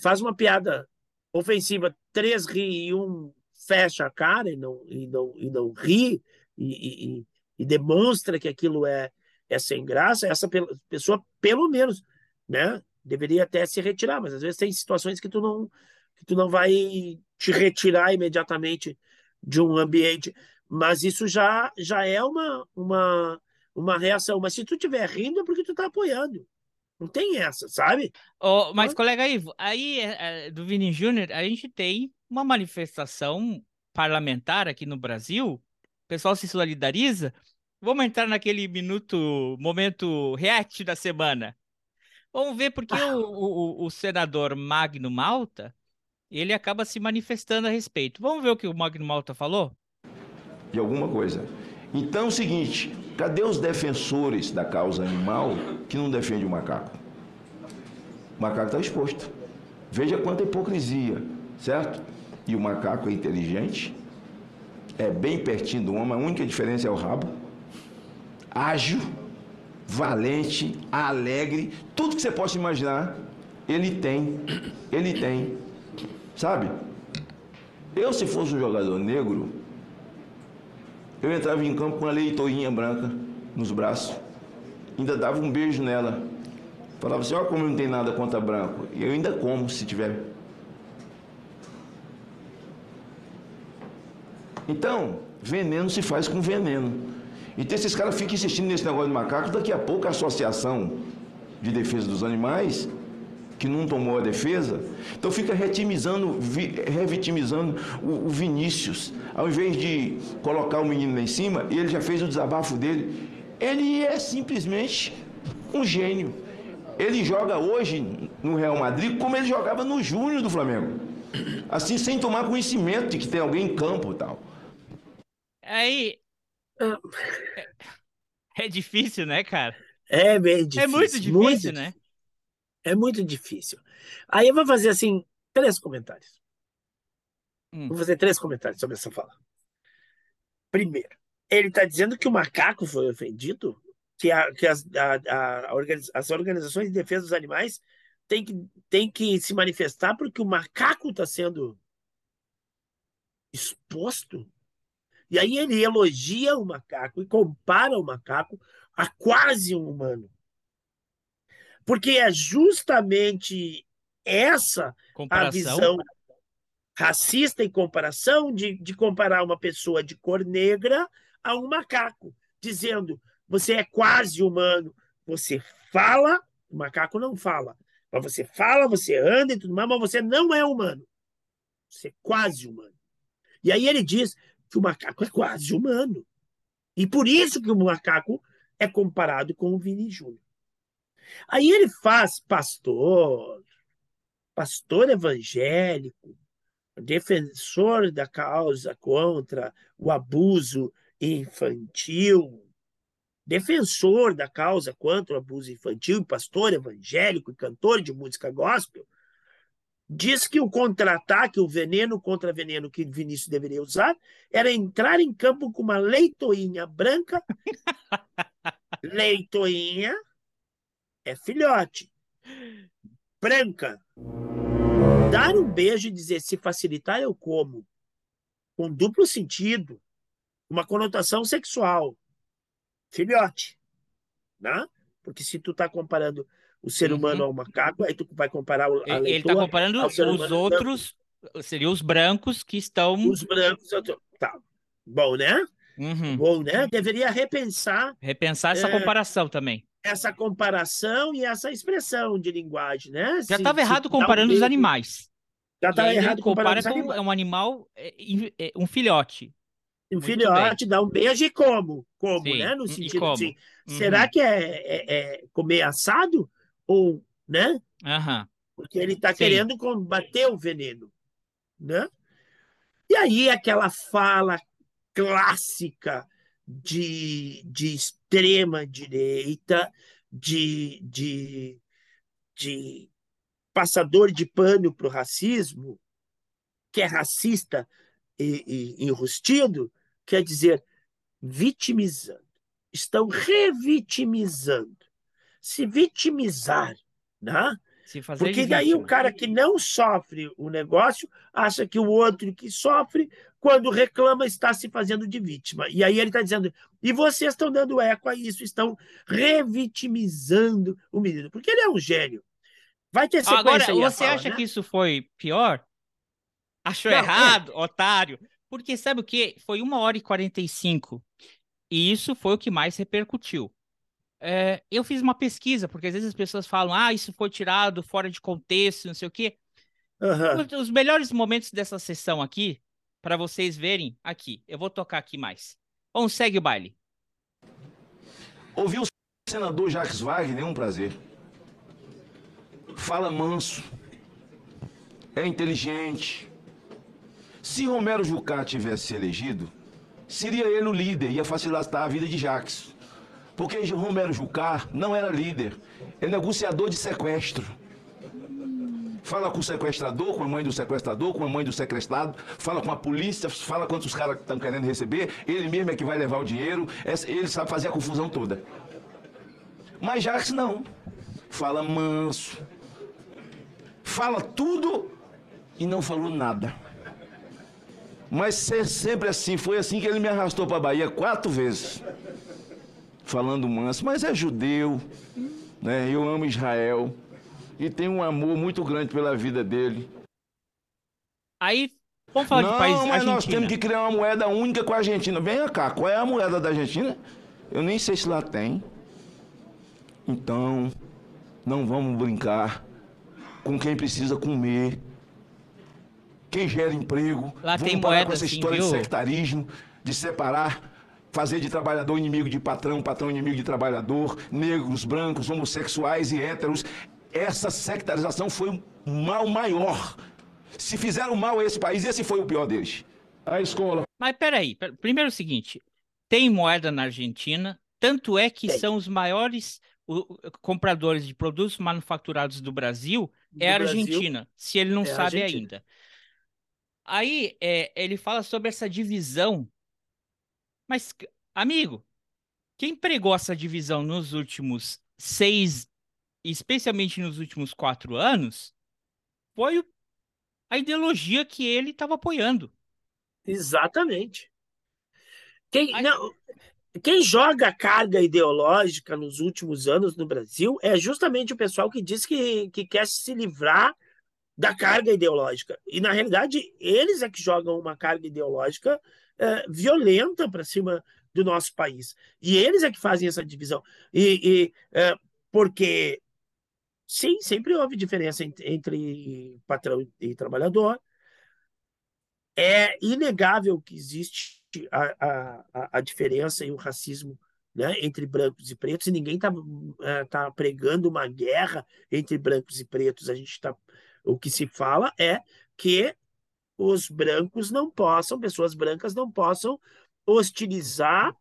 faz uma piada ofensiva, três ri e um fecha a cara e não, e não, e não ri e, e, e demonstra que aquilo é, é sem graça, essa pessoa, pelo menos, né, deveria até se retirar, mas às vezes tem situações que tu não, que tu não vai te retirar imediatamente de um ambiente, mas isso já, já é uma, uma, uma reação. Mas se tu estiver rindo é porque tu está apoiando. Não tem essa, sabe? Oh, mas, colega Ivo, aí é, do Vini Júnior, a gente tem uma manifestação parlamentar aqui no Brasil, o pessoal se solidariza, Vamos entrar naquele minuto, momento react da semana. Vamos ver porque o, o, o, senador Magno Malta, ele acaba se manifestando a respeito. Vamos ver o que o Magno Malta falou? De alguma coisa. Então é o seguinte, cadê os defensores da causa animal que não defendem o macaco? O macaco está exposto. Veja quanta hipocrisia, certo? E o macaco é inteligente, é bem pertinho do homem, a única diferença é o rabo ágil, valente, alegre, tudo que você possa imaginar, ele tem. Ele tem. Sabe? Eu, se fosse um jogador negro, eu entrava em campo com uma leitorinha branca nos braços, ainda dava um beijo nela. Falava assim: Olha como eu não tenho nada contra branco. E eu ainda como se tiver. Então, veneno se faz com veneno. Então esses caras ficam insistindo nesse negócio de macaco, daqui a pouco a Associação de Defesa dos Animais, que não tomou a defesa, então fica retimizando, revitimizando o, o Vinícius. Ao invés de colocar o menino lá em cima, ele já fez o desabafo dele. Ele é simplesmente um gênio. Ele joga hoje no Real Madrid como ele jogava no Júnior do Flamengo. Assim, sem tomar conhecimento de que tem alguém em campo e tal. Aí, é, difícil, né, cara? É bem difícil. É muito difícil, muito, né? É muito difícil. Aí eu vou fazer assim, três comentários. Hum. Vou fazer três comentários sobre essa fala. Primeiro, ele está dizendo que o macaco foi ofendido, que, a, que as, a, a organiz, as organizações de defesa dos animais têm que, têm que se manifestar porque o macaco está sendo exposto. E aí ele elogia o macaco e compara o macaco a quase um humano. Porque é justamente essa a Comparação. visão racista em comparação de, de comparar uma pessoa de cor negra a um macaco, dizendo você é quase humano, você fala, o macaco não fala, mas você fala, você anda e tudo mais, mas você não é humano. Você é quase humano. E aí ele diz que o macaco é quase humano. E por isso que o macaco é comparado com o Vini Júnior. Aí ele faz pastor, pastor evangélico, defensor da causa contra o abuso infantil, defensor da causa contra o abuso infantil, pastor evangélico e cantor de música gospel, diz que o contra-ataque, o veneno contra veneno que Vinícius deveria usar, era entrar em campo com uma leitoinha branca. leitoinha é filhote. Branca. Dar um beijo e dizer se facilitar eu como, com duplo sentido, uma conotação sexual. Filhote. Né? Porque se tu tá comparando o ser humano Uhum. ao macaco, aí tu vai comparar o- a Ele está comparando ao ser os outros, seriam os brancos que estão. Os brancos. Tá. Bom, né? Uhum. Bom, né? Deveria repensar Repensar essa É. comparação também. Essa comparação e essa expressão de linguagem, né? Já estava errado um comparando os animais. Já estava errado comparando compara com um animal, é, in- é, um filhote. Um Muito filhote dá um beijo e como? Como, Sim, né? No sentido como? assim, Uhum. será que é, é- é comer assado? Ou, né? Aham. Porque ele está querendo combater o veneno, né? E aí aquela fala clássica de, de extrema direita, de, de, de passador de pano para o racismo, que é racista e, e enrustido, quer dizer, vitimizando. Estão revitimizando. Se vitimizar, né? Porque daí o cara que não sofre o negócio acha que o outro que sofre, quando reclama, está se fazendo de vítima. E aí ele está dizendo, e vocês estão dando eco a isso, estão revitimizando o menino, porque ele é um gênio. Vai ter sequência Agora, você fala, acha né? que isso foi pior? Achou Não, é. errado, otário? Porque sabe o quê? Foi uma hora e 45. E isso foi o que mais repercutiu. É, eu fiz uma pesquisa, porque às vezes as pessoas falam, ah, isso foi tirado fora de contexto, não sei o quê. Os- Os melhores momentos dessa sessão aqui, para vocês verem aqui. Eu vou tocar aqui mais. Bom, segue o baile. Ouvir o senador Jacques Wagner é um prazer. Fala manso. É inteligente. Se Romero Jucá tivesse se elegido, seria ele o líder, ia facilitar a vida de Jacques. Porque Romero Jucá não era líder, é negociador de sequestro. Fala com o sequestrador, com a mãe do sequestrador, com a mãe do sequestrado, fala com a polícia, fala quantos caras estão querendo receber, ele mesmo é que vai levar o dinheiro, ele sabe fazer a confusão toda. Mas Jacques não. Fala manso. Fala tudo e não falou nada. Mas sempre assim, foi assim que ele me arrastou para a Bahia quatro vezes. Falando manso, mas é judeu, né? Eu amo Israel e tenho um amor muito grande pela vida dele. Aí, vamos falar não, de país mas Argentina. nós temos que criar uma moeda única com a Argentina. Vem cá, qual é a moeda da Argentina? Eu nem sei se lá tem. Então, não vamos brincar com quem precisa comer, quem gera emprego. Lá vamos tem parar moeda com essa assim, história viu? de sectarismo, de separar, fazer de trabalhador inimigo de patrão, patrão inimigo de trabalhador, negros, brancos, homossexuais e héteros. Essa sectarização foi um mal maior. Se fizeram mal a esse país, esse foi o pior deles. A escola. Mas peraí, per- primeiro é o seguinte: tem moeda na Argentina, tanto é que Tem. são os maiores o- compradores de produtos manufaturados do Brasil, é a Do Brasil, Argentina, se ele não é sabe Argentina. ainda. Aí é, ele fala sobre essa divisão. Mas, amigo, quem pregou essa divisão nos últimos seis, especialmente nos últimos quatro anos, foi a ideologia que ele estava apoiando. Exatamente. Quem, não, quem joga carga ideológica nos últimos anos no Brasil é justamente o pessoal que diz que, que quer se livrar da carga ideológica. E, na realidade, eles é que jogam uma carga ideológica é, violenta para cima do nosso país. E eles é que fazem essa divisão. E, e é, porque, sim, sempre houve diferença entre, patrão e trabalhador. É inegável que existe a, a, a diferença e o racismo né, entre brancos e pretos, e ninguém está é, tá pregando uma guerra entre brancos e pretos. A gente está o que se fala é que os brancos não possam, pessoas brancas não possam hostilizar,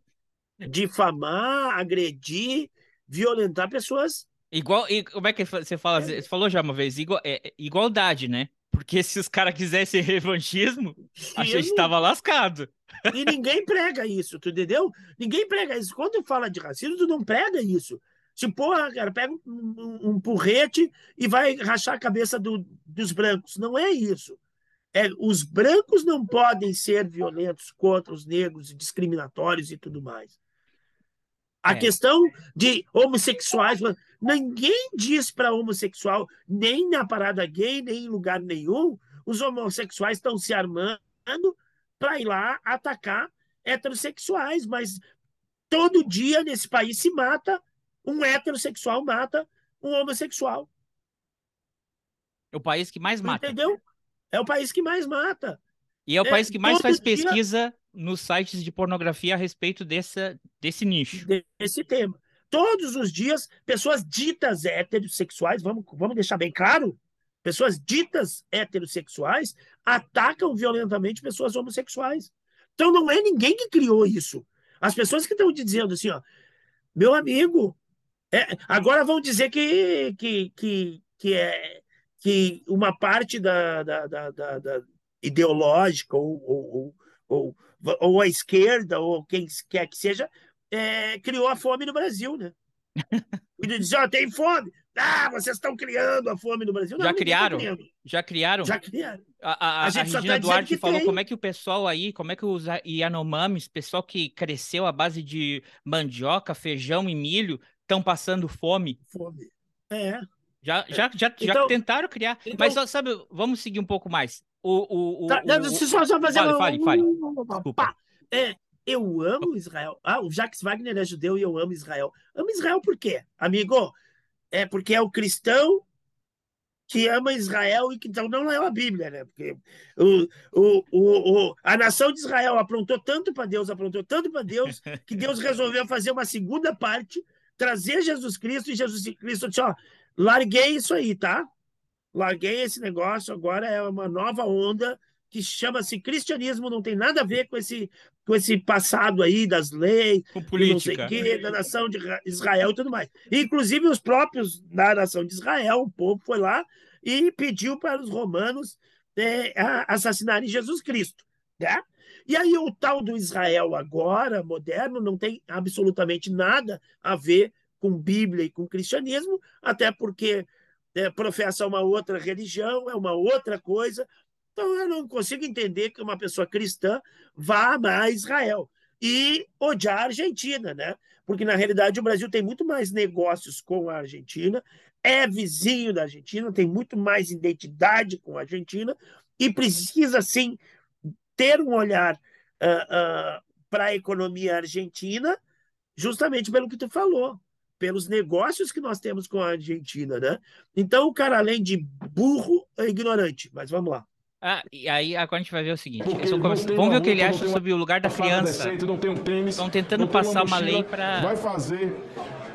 difamar, agredir, violentar pessoas. Igual, e como é que você fala? É. Você falou já uma vez, igual, é, igualdade, né? Porque se os caras quisessem revanchismo, a gente tava lascado. E ninguém prega isso, tu entendeu? Ninguém prega isso. Quando fala de racismo, tu não prega isso. Se porra, cara, pega um, um, um porrete e vai rachar a cabeça do, dos brancos. Não é isso. É, os brancos não podem ser violentos contra os negros, discriminatórios e tudo mais. A é. questão de homossexuais, ninguém diz para homossexual, nem na parada gay, nem em lugar nenhum, os homossexuais estão se armando para ir lá atacar heterossexuais, mas todo dia nesse país se mata um heterossexual mata um homossexual. É o país que mais mata. Entendeu? É o país que mais mata. E é o é, país que mais faz dia... nos sites de pornografia a respeito dessa, desse nicho. Desse tema. Todos os dias, pessoas ditas heterossexuais, vamos, vamos deixar bem claro, pessoas ditas heterossexuais atacam violentamente pessoas homossexuais. Então não é ninguém que criou isso. As pessoas que estão dizendo assim, ó, meu amigo, é, agora vão dizer que, que, que, que, é, que uma parte da, da, da, da ideológica ou, ou, ou, ou, a esquerda ou quem quer que seja é, criou a fome no Brasil, né? E diz, ó, oh, tem fome. Ah, vocês estão criando a fome no Brasil. Não, Já criaram? Já criaram? Já criaram. A, a, a, a Regina tá Duarte falou tem. como é que o pessoal aí, como é que os Yanomamis, pessoal que cresceu à base de mandioca, feijão e milho, estão passando fome. Fome. É. Já, já, já, então, já tentaram criar. Então, Mas, sabe, vamos seguir um pouco mais. O, o, o, tá, o, o só, só fazer fale, fale, fale. Desculpa. É, eu amo Israel. Ah, o Jacques Wagner é judeu e eu amo Israel. Amo Israel por quê, amigo? É porque é o cristão que ama Israel e que então não leu a Bíblia, né? Porque o, o, o, o, a nação de Israel aprontou tanto para Deus, aprontou tanto para Deus, que Deus resolveu fazer uma segunda parte trazer Jesus Cristo e Jesus Cristo disse: ó, larguei isso aí, tá? Larguei esse negócio, agora é uma nova onda que chama-se cristianismo, não tem nada a ver com esse, com esse passado aí das leis, com política. não sei quê, da nação de Israel e tudo mais. Inclusive, os próprios da nação de Israel, o povo foi lá e pediu para os romanos é, assassinarem Jesus Cristo. Né? E aí o tal do Israel agora, moderno, não tem absolutamente nada a ver com Bíblia e com cristianismo, até porque é, professa uma outra religião, é uma outra coisa. Então eu não consigo entender que uma pessoa cristã vá amar Israel e odiar a Argentina, né? Porque na realidade o Brasil tem muito mais negócios com a Argentina, é vizinho da Argentina, tem muito mais identidade com a Argentina e precisa sim ter um olhar uh, uh, para a economia argentina, justamente pelo que tu falou, pelos negócios que nós temos com a Argentina, né? Então, o cara, além de burro, é ignorante. Mas vamos lá. Ah, e aí agora a gente vai ver o seguinte: vamos ver o que ele acha sobre o lugar da criança. Estão tentando passar uma lei para. Vai fazer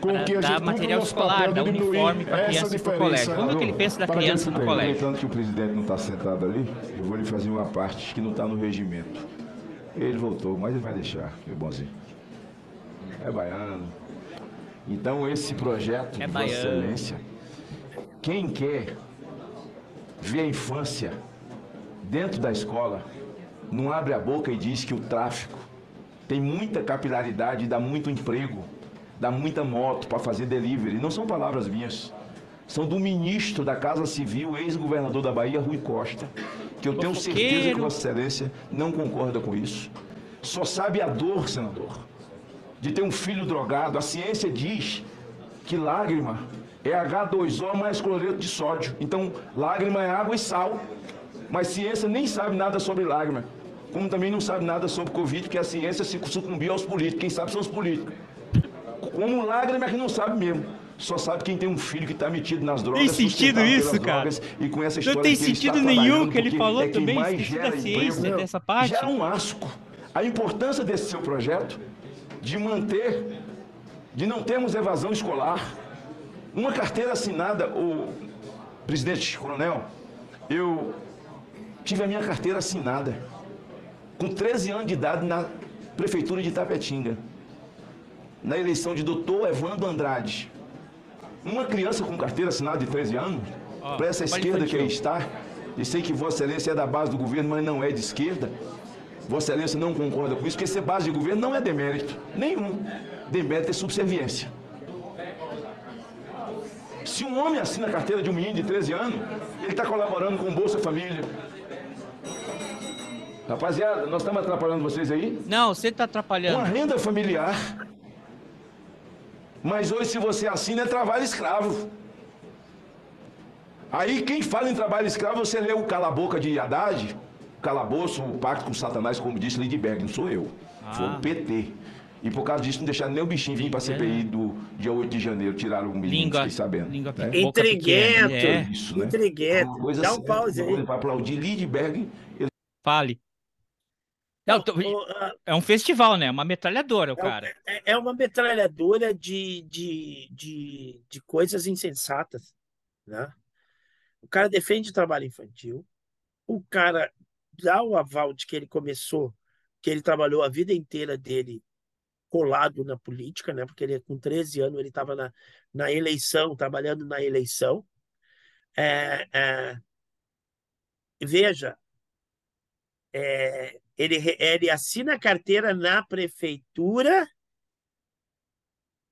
com que a gente material escolar, dar uniforme para a criança para o colégio. Vamos ver o que ele pensa da criança no colégio. Aproveitando que o presidente não está sentado ali, eu vou lhe fazer uma parte que não está no regimento. Ele voltou, mas ele vai deixar, meu bonzinho. É baiano. Então esse projeto é de Vossa Excelência, quem quer ver a infância dentro da escola, não abre a boca e diz que o tráfico tem muita capilaridade, dá muito emprego, dá muita moto para fazer delivery. Não são palavras minhas. São do ministro da Casa Civil, ex-governador da Bahia, Rui Costa, que eu tenho certeza que Vossa Excelência não concorda com isso. Só sabe a dor, senador, de ter um filho drogado. A ciência diz que lágrima é H2O mais cloreto de sódio. Então, lágrima é água e sal. Mas ciência nem sabe nada sobre lágrima. Como também não sabe nada sobre Covid, porque a ciência se sucumbiu aos políticos. Quem sabe são os políticos. Como lágrima é que não sabe mesmo. Só sabe quem tem um filho que está metido nas drogas. Tem sentido isso, cara? E com essa não tem sentido nenhum que ele falou é também. Esqueci gera da ciência emprego. dessa parte. Gera um asco. A importância desse seu projeto de manter, de não termos evasão escolar. Uma carteira assinada, o presidente coronel, eu tive a minha carteira assinada com 13 anos de idade na prefeitura de Itapetinga, na eleição de doutor Evandro Andrade. Uma criança com carteira assinada de 13 anos, Ó, para essa esquerda que aí está, e sei que Vossa Excelência é da base do governo, mas não é de esquerda, Vossa Excelência não concorda com isso, porque ser base de governo não é demérito nenhum. Demérito é subserviência. Se um homem assina a carteira de um menino de 13 anos, ele está colaborando com o Bolsa Família. Rapaziada, nós estamos atrapalhando vocês aí? Não, você tá Uma atrapalhando. renda familiar. Mas hoje, se você assina, é trabalho escravo. Aí, quem fala em trabalho escravo, você lê o Cala-Boca de Haddad, Calabouço, o Pacto com Satanás, como disse Lindbergh, não sou eu. Foi Ah. o PT. E por causa disso, não deixaram nem o bichinho vir para a CPI do dia 8 de janeiro. Tiraram o menino, Língua, fiquei sabendo. língua né? Intriguento. É, Isso, né? Intriguento. Dá um séria. pause aí. Para aplaudir Lindbergh, fale. Não, tô- O- a- é um festival, né? Uma metralhadora, o É cara. É é uma metralhadora de, de, de, de coisas insensatas, né? O cara defende o trabalho infantil, o cara dá o aval de que ele começou, que ele trabalhou a vida inteira dele colado na política, né? Porque ele com 13 anos ele estava na, na eleição, trabalhando na eleição. É, é, veja, é, ele, ele assina a carteira na prefeitura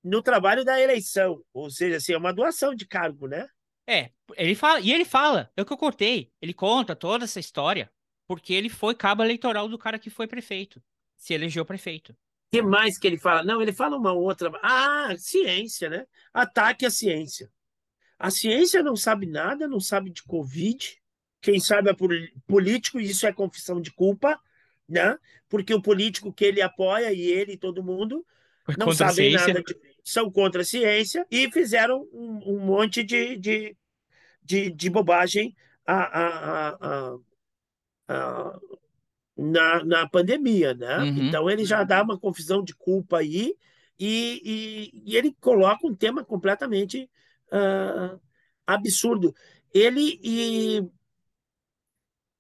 no trabalho da eleição, ou seja, assim, é uma doação de cargo, né? É, ele fala, e ele fala, é o que eu cortei. Ele conta toda essa história, porque ele foi cabo eleitoral do cara que foi prefeito, se elegeu prefeito. O que mais que ele fala? Não, ele fala uma outra. Ah, ciência, né? Ataque à ciência. A ciência não sabe nada, não sabe de Covid. Quem sabe é político, e isso é confissão de culpa, né? Porque o político que ele apoia, e ele e todo mundo, Foi não sabem nada, de- são contra a ciência e fizeram um, um monte de, de, de, de bobagem a, a, a, a- a- na, na pandemia, né? Uhum. Então ele já dá uma confusão de culpa aí e, e, e ele coloca um tema completamente ah, absurdo. Ele e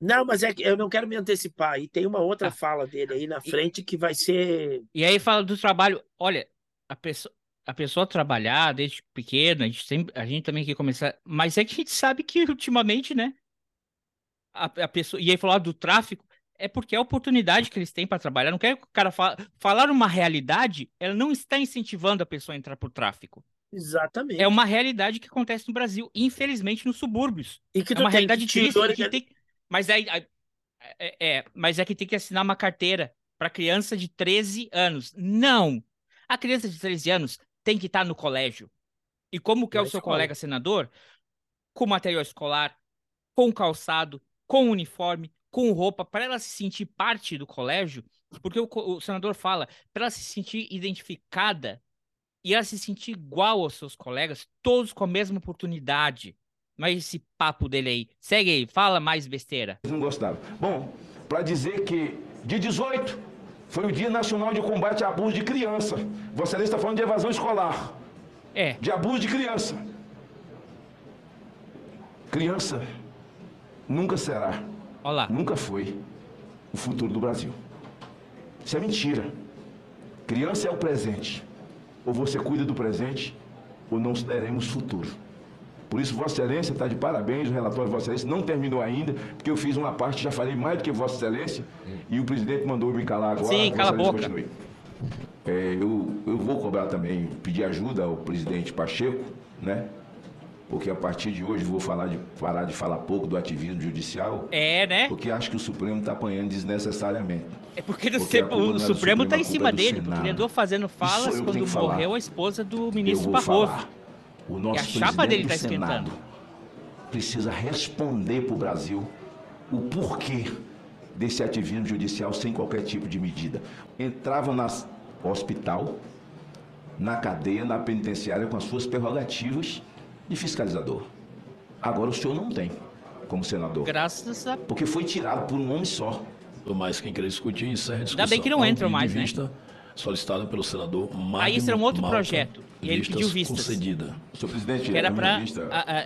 não, mas é que eu não quero me antecipar. E tem uma outra Tá. fala dele aí na frente que vai ser E aí fala do trabalho. Olha, a pessoa, a pessoa trabalhar desde pequeno, a gente, sempre, a gente também quer começar. Mas é que a gente sabe que ultimamente, né? A, a pessoa, e aí falar do tráfico é porque é a oportunidade que eles têm para trabalhar. Não quero que o cara fala, falar uma realidade, ela não está incentivando a pessoa a entrar pro tráfico. exatamente. É uma realidade que acontece no Brasil, infelizmente nos subúrbios. E que É uma realidade que triste. que tem- Mas aí- é, é, mas é que tem que assinar uma carteira para criança de 13 anos. Não! A criança de 13 anos tem que estar no colégio. E como que é o seu escola. colega senador? Com material escolar, com calçado, com uniforme, com roupa, para ela se sentir parte do colégio, porque o, o senador fala, para ela se sentir identificada e ela se sentir igual aos seus colegas, todos com a mesma oportunidade. Mas esse papo dele aí. Segue aí, fala mais besteira. não gostavam. Bom, para dizer que dia 18 foi o Dia Nacional de Combate a Abuso de Criança. Excelência está falando de evasão escolar, É, de abuso de criança. Criança nunca será, olha lá. nunca foi o futuro do Brasil. Isso é mentira. Criança é o presente. Ou você cuida do presente, ou não teremos futuro. Por isso, Vossa Excelência está de parabéns, o relatório de Vossa Excelência não terminou ainda, porque eu fiz uma parte, já falei mais do que Vossa Excelência, e o presidente mandou me calar agora. Sim, cala a Vossa boca. Continue. É, eu, eu vou cobrar também, pedir ajuda ao presidente Pacheco, né? Porque a partir de hoje vou falar de, parar de falar pouco do ativismo judicial, É, né? porque acho que o Supremo está apanhando desnecessariamente. É porque, Porque o é Supremo tá Supremo, em cima é dele, porque ele andou fazendo falas quando morreu a esposa do ministro Barroso. falar. O nosso a chapa dele tá Senado esquentando. precisa responder para o Brasil o porquê desse ativismo judicial sem qualquer tipo de medida. Entrava no hospital, na cadeia, na penitenciária com as suas prerrogativas de fiscalizador. Agora o senhor não tem, como senador, Graças a. porque foi tirado por um homem só. Por mais quem queira discutir, isso é discussão. bem que não um entram mais, né? vista Solicitado pelo senador Magno Aí esse era um outro Malta, projeto, e ele pediu vistas. concedida. Senhor presidente, era minha para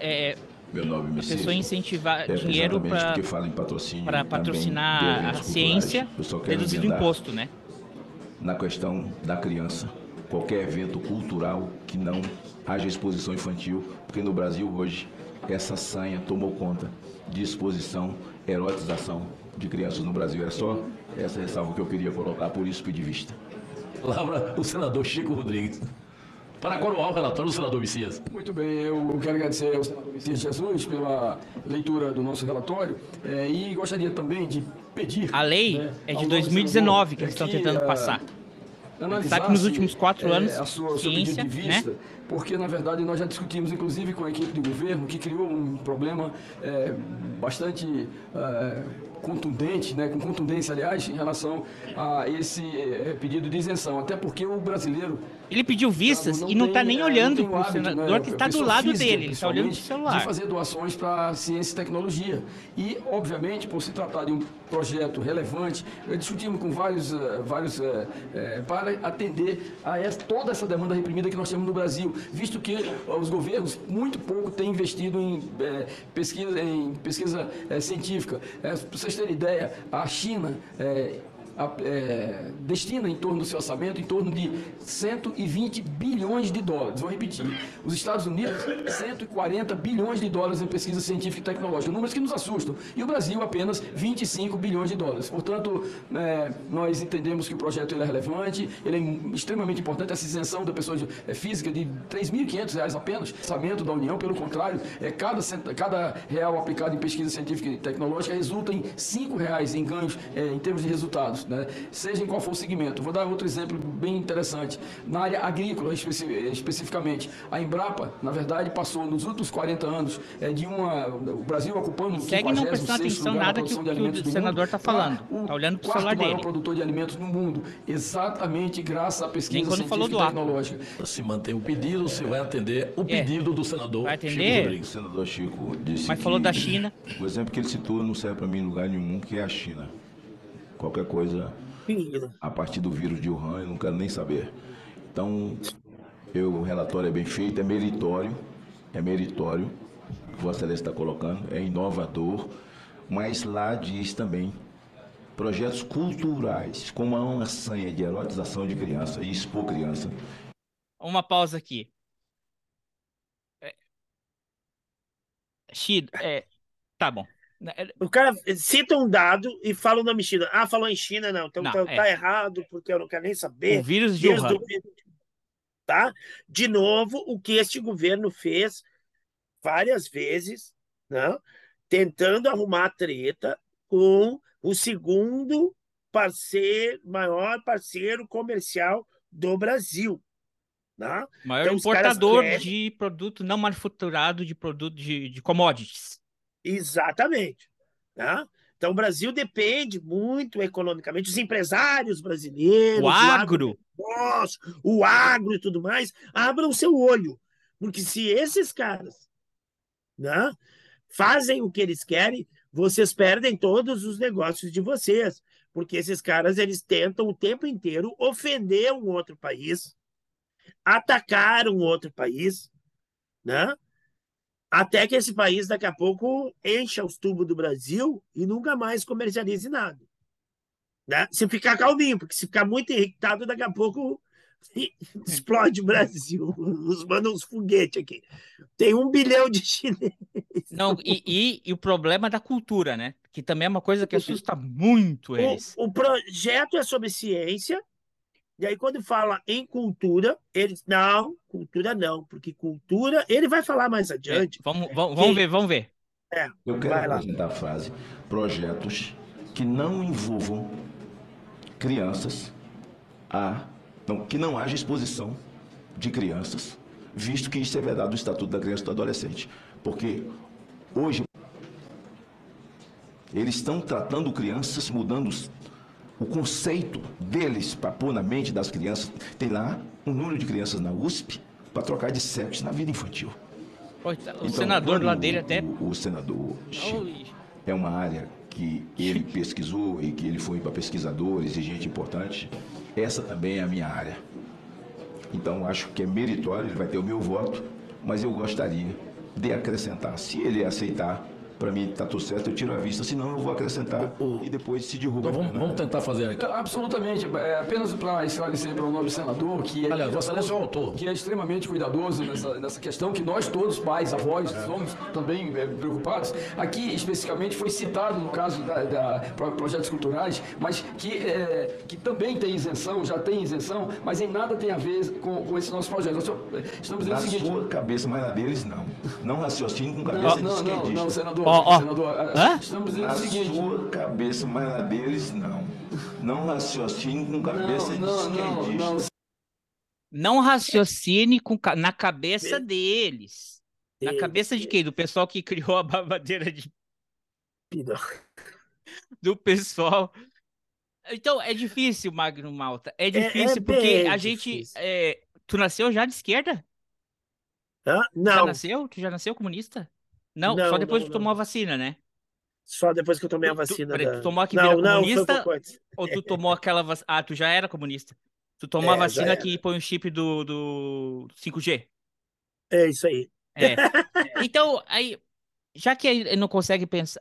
é, meu nome a pessoa incentivar É, dinheiro para porque fala em patrocínio para também de patrocinar a ciência, reduzindo o imposto, né? Na questão da criança, qualquer evento cultural que não haja exposição infantil, porque no Brasil hoje essa sanha tomou conta de exposição, erotização de crianças no Brasil. Era só essa ressalva que eu queria colocar, por isso pedi vista. Palavra o senador Chico Rodrigues. Para coroar o relatório do senador Messias. Muito bem, eu quero agradecer ao senador Messias Jesus pela leitura do nosso relatório eh, e gostaria também de pedir. A lei né, é de ao nosso 2019 senador, que eles estão tentando eh, passar. Sabe que nos últimos quatro eh, anos, a sua, ciência, pedido de vista, né? Porque na verdade nós já discutimos inclusive com a equipe do governo que criou um problema eh, bastante eh, contundente, né, com contundência aliás, em relação a esse eh, pedido de isenção, até porque o brasileiro Ele pediu vistas não e não está nem eh, olhando para o senador né, que está do lado física, dele, ele está olhando para o celular. De fazer doações para ciência e tecnologia. E, obviamente, por se tratar de um projeto relevante, discutimos com vários, eh, vários eh, para atender a essa- toda essa demanda reprimida que nós temos no Brasil, visto que os governos muito pouco têm investido em eh, pesquisa, em pesquisa eh, científica. para vocês terem ideia, a China a- é, destina em torno do seu orçamento em torno de 120 bilhões de dólares. Vou repetir. Os Estados Unidos, 140 bilhões de dólares em pesquisa científica e tecnológica. Números que nos assustam. E o Brasil, apenas 25 bilhões de dólares. Portanto, é, nós entendemos que o projeto é relevante, ele é extremamente importante. Essa isenção da pessoa é, física de 3.500 reais apenas. Orçamento da União, pelo contrário, é, cada, cada real aplicado em pesquisa científica e tecnológica resulta em 5 reais em ganhos é, em termos de resultados, né? seja em qual for o segmento. Vou dar outro exemplo bem interessante. Na área agrícola, especi- especificamente, a Embrapa, na verdade, passou nos últimos 40 anos é, de uma. O Brasil ocupando o Segue não prestando 56º atenção lugar na nada que, produção de que alimentos o do senador mundo, está falando. para o Está olhando para o quarto celular maior dele. produtor de alimentos no mundo, exatamente graças à pesquisa científica falou do e tecnológica. Se mantém o pedido, se vai atender o É. pedido do senador Vai Chico atender? O Rodrigues. senador Chico disse Mas que falou da China. O exemplo que ele citou não serve para mim em lugar nenhum, que é a China. Qualquer coisa a partir do vírus de Wuhan, eu não quero nem saber. Então, eu, o relatório é bem feito, é meritório, é meritório, o que Vossa Excelência está colocando, é inovador, mas lá diz também projetos culturais, como uma sanha de erotização de criança e expor criança. Uma pausa aqui. É... Shido, é... Tá bom. É, O cara cita um dado e fala o nome China. Ah, falou em China, não. Então Não, tá, é. tá errado, porque eu não quero nem saber. O vírus de Wuhan. o- Tá? De novo, o que este governo fez várias vezes, né? tentando arrumar treta com o segundo parceiro, maior parceiro comercial do Brasil. Né? Maior Então, importador querem- de produto não manufaturado, de produto de, de commodities. Exatamente. Tá? Então, o Brasil depende muito economicamente, os empresários brasileiros, O agro. agronegócio, o agro e tudo mais, abram o seu olho. Porque se esses caras né, fazem o que eles querem, vocês perdem todos os negócios de vocês. Porque esses caras eles tentam o tempo inteiro ofender um outro país, atacar um outro país, né? Até que esse país daqui a pouco encha os tubos do Brasil e nunca mais comercialize nada. Né? Se ficar calminho, porque se ficar muito irritado, daqui a pouco explode o Brasil. Nos mandam uns foguetes aqui. Tem um bilhão de chineses. Não, e, e, e o problema da cultura, né? Que também é uma coisa que assusta muito eles. O, o projeto é sobre ciência, e aí, quando fala em cultura, eles. Não, cultura não, porque cultura. Ele vai falar mais É, adiante. vamos, vamos, vamos que- ver, vamos ver. É, Eu quero apresentar a frase projetos que não envolvam crianças a não, que não haja exposição de crianças, visto que isso é vedado do Estatuto da Criança e do Adolescente. Porque hoje eles estão tratando crianças, mudando os- o conceito deles para pôr na mente das crianças. Tem lá um número de crianças na USP para trocar de sexo na vida infantil. Pô, O Então, senador lá dele até. O, o senador Chico é uma área que ele pesquisou e que ele foi para pesquisadores e gente importante. Essa também é a minha área. Então acho que é meritório, ele vai ter o meu voto, mas eu gostaria de acrescentar. Se ele aceitar, para mim está tudo certo, eu tiro a vista, senão eu vou acrescentar e depois se derruba. Então vamos, vamos tentar fazer aqui. Absolutamente. É, apenas para esclarecer para o nobre senador que é, Aliás, Vossa Excelência é o autor. que é extremamente cuidadoso nessa, nessa questão, que nós todos, pais, avós, somos também é, preocupados. Aqui, especificamente, foi citado no caso da, da pro- projetos culturais, mas que, é, que também tem isenção, já tem isenção, mas em nada tem a ver com, com esse nosso projeto. Nós estamos dizendo Na o seguinte... sua cabeça, mas na deles não. Não raciocine com Não, cabeça de não, não, não, senador. Ó, ó. senador a- Hã? estamos dizendo o seguinte... sua cabeça, mas na deles não. Não raciocine com cabeça Não, de não, não, esquerdista. não, Não raciocine com, na cabeça deles. Na cabeça de quem? Do pessoal que criou a babadeira de, Pidão. do pessoal. Então, é difícil, Magno Malta. É é difícil porque a gente. difícil. é, Tu nasceu já de esquerda? Hã? Já Não, nasceu? Tu já nasceu comunista? Não, Não, só depois não, tu não. tomou a vacina, né? só depois que eu tomei a tu- vacina peraí, da... tu tomou a que não, não, foi um comunista? Ou tu tomou aquela vacina. Ah, tu já era comunista. Tu tomou a É, já vacina que põe o chip do, do 5G. É isso aí. É. Então, aí, já que ele não consegue pensar.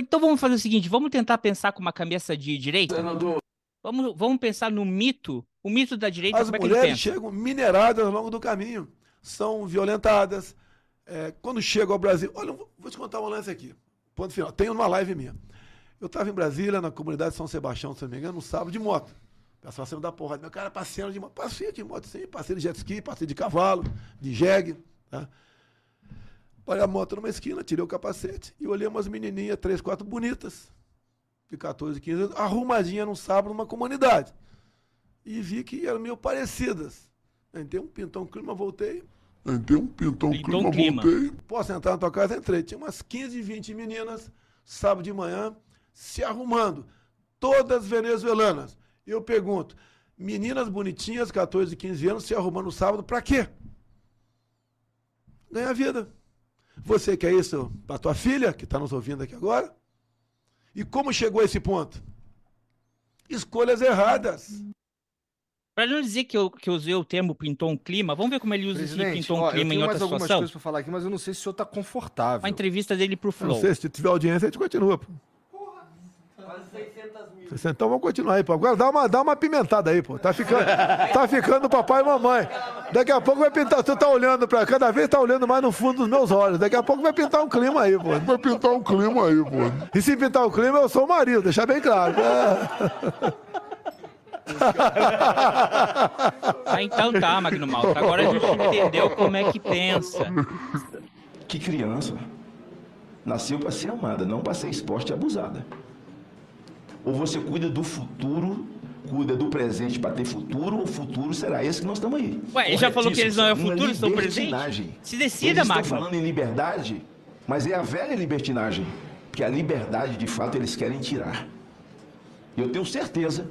Então vamos fazer o seguinte: vamos tentar pensar com uma cabeça de direita? senador. Vamos, vamos pensar no mito. O mito da direita, As como é que ele mulheres pensa? chegam mineradas ao longo do caminho, são violentadas. É, quando chegam ao Brasil. Olha, vou te contar um lance aqui. Ponto final. Tem uma live minha. Eu estava em Brasília, na comunidade de São Sebastião, se não me engano, no sábado de moto. O pessoal da porrada. Meu cara passeando de moto. Passei de moto, sim. Passei de jet ski, passei de cavalo, de jegue. Tá? Parei a moto numa esquina, tirei o capacete e olhei umas menininhas, três, quatro bonitas, de 14, 15 anos, arrumadinha num sábado numa comunidade. E vi que eram meio parecidas. Entrei um pintão clima, voltei. Entrei um pintão Pintou um clima. voltei. Posso entrar na tua casa? Entrei. Tinha umas 15, 20 meninas, sábado de manhã, se arrumando. Todas venezuelanas. E eu pergunto, meninas bonitinhas, 14, 15 anos, se arrumando no sábado, pra quê? Ganhar vida. Você quer isso para tua filha, que está nos ouvindo aqui agora? E como chegou a esse ponto? Escolhas erradas. Pra não dizer que eu, que eu usei o termo pintou um clima, vamos ver como ele usa esse Presidente, pintou um ó, eu clima em tenho mais outra algumas situação? coisas pra falar aqui, mas eu não sei se o senhor tá confortável. Uma entrevista dele pro Eu Não Flow. sei, se tiver audiência, a gente continua. Pô. Então vamos continuar aí, pô. Agora dá uma, dá uma pimentada aí, pô. Tá ficando, tá ficando papai e mamãe. Daqui a pouco vai pintar. Tu tá olhando pra. Cada vez tá olhando mais no fundo dos meus olhos. Daqui a pouco vai pintar um clima aí, pô. Vai pintar um clima aí, pô. E se pintar um clima, eu sou o marido, deixar bem claro. É. Ah, então tá, Magno Malta. Agora a gente entendeu como é que pensa. Que criança nasceu para ser amada, não para ser exposta e abusada. Ou você cuida do futuro, cuida do presente para ter futuro, ou o futuro será esse que nós estamos aí. Ué, ele já falou que eles não é futuro, são presente? Se decida, estão Magno. falando em liberdade, mas é a velha libertinagem. Porque a liberdade, de fato, eles querem tirar. E eu tenho certeza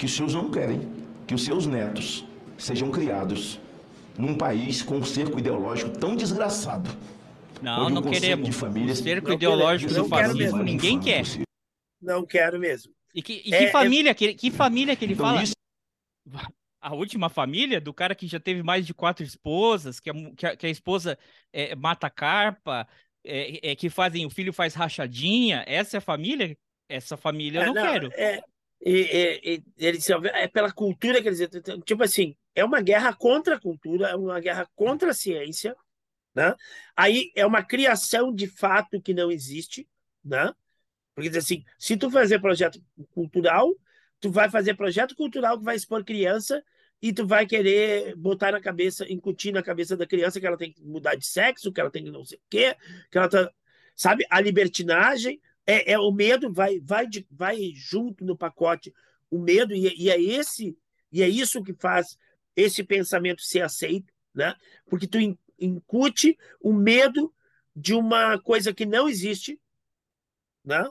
que os seus não querem que os seus netos sejam criados num país com um cerco ideológico tão desgraçado. Não, não queremos. de família O cerco não ideológico do não quero fascismo mesmo. ninguém quer. Não quero mesmo. E que, e É, que é- família, que, que família que ele Então, fala? isso A última família do cara que já teve mais de quatro esposas, que a, que a, que a esposa é, mata carpa, é, é, que fazem, o filho faz rachadinha. Essa é a família? Essa família eu É, não, quero. É, e, e- e- é pela cultura que eles. Tipo assim, é uma guerra contra a cultura, é uma guerra contra a ciência, né? Aí é uma criação de fato que não existe, né? Porque diz assim, se tu fazer projeto cultural, tu vai fazer projeto cultural que vai expor criança e tu vai querer botar na cabeça, incutir na cabeça da criança que ela tem que mudar de sexo, que ela tem que não sei o quê, que ela tá, sabe, a libertinagem é, é o medo vai vai de, vai junto no pacote o medo e, e é esse e é isso que faz esse pensamento ser aceito, né? Porque tu in- incute o medo de uma coisa que não existe, né?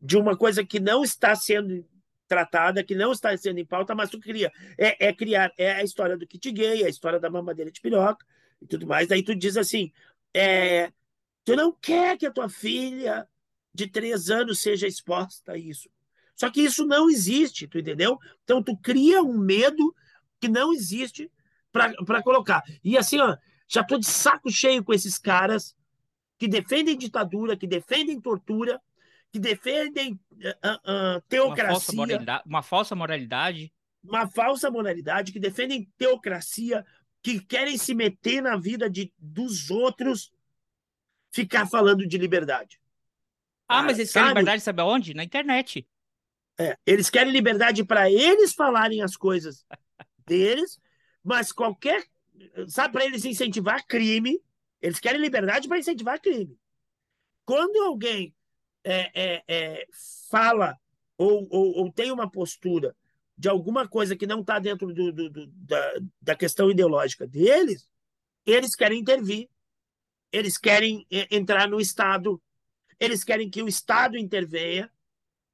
De uma coisa que não está sendo tratada, que não está sendo em pauta, mas tu cria. É, é criar, é a história do kit gay, a história da mamadeira de piroca e tudo mais. Daí tu diz assim, é, tu não quer que a tua filha de três anos seja exposta a isso. Só que isso não existe, tu entendeu? Então tu cria um medo que não existe para colocar. E assim, ó, já tô de saco cheio com esses caras que defendem ditadura, que defendem tortura, que defendem ah, ah, Uma falsa, teocracia, moralidade, uma falsa moralidade. uma falsa moralidade, que defendem teocracia, que querem se meter na vida de, dos outros, ficar falando de liberdade. Ah, mas eles querem liberdade, sabe aonde? Na internet. É, eles querem liberdade para eles falarem as coisas deles, mas qualquer. Sabe, para eles incentivar crime, eles querem liberdade para incentivar crime. Quando alguém é, é, é, fala ou, ou, ou tem uma postura de alguma coisa que não está dentro do, do- do- da, da questão ideológica deles, eles querem intervir, eles querem é, entrar no Estado, eles querem que o Estado intervenha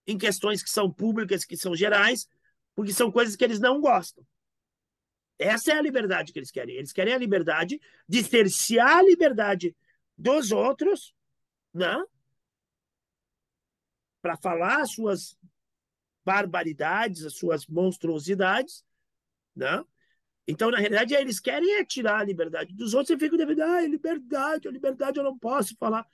em questões que são públicas, que são gerais, porque são coisas que eles não gostam. Essa é a liberdade que eles querem. Eles querem a liberdade de cercear a liberdade dos outros, né? Para falar as suas barbaridades, as suas monstruosidades, né? Então, na realidade, eles querem é tirar a liberdade dos outros e ficam devendo, ah, liberdade, liberdade eu não posso falar.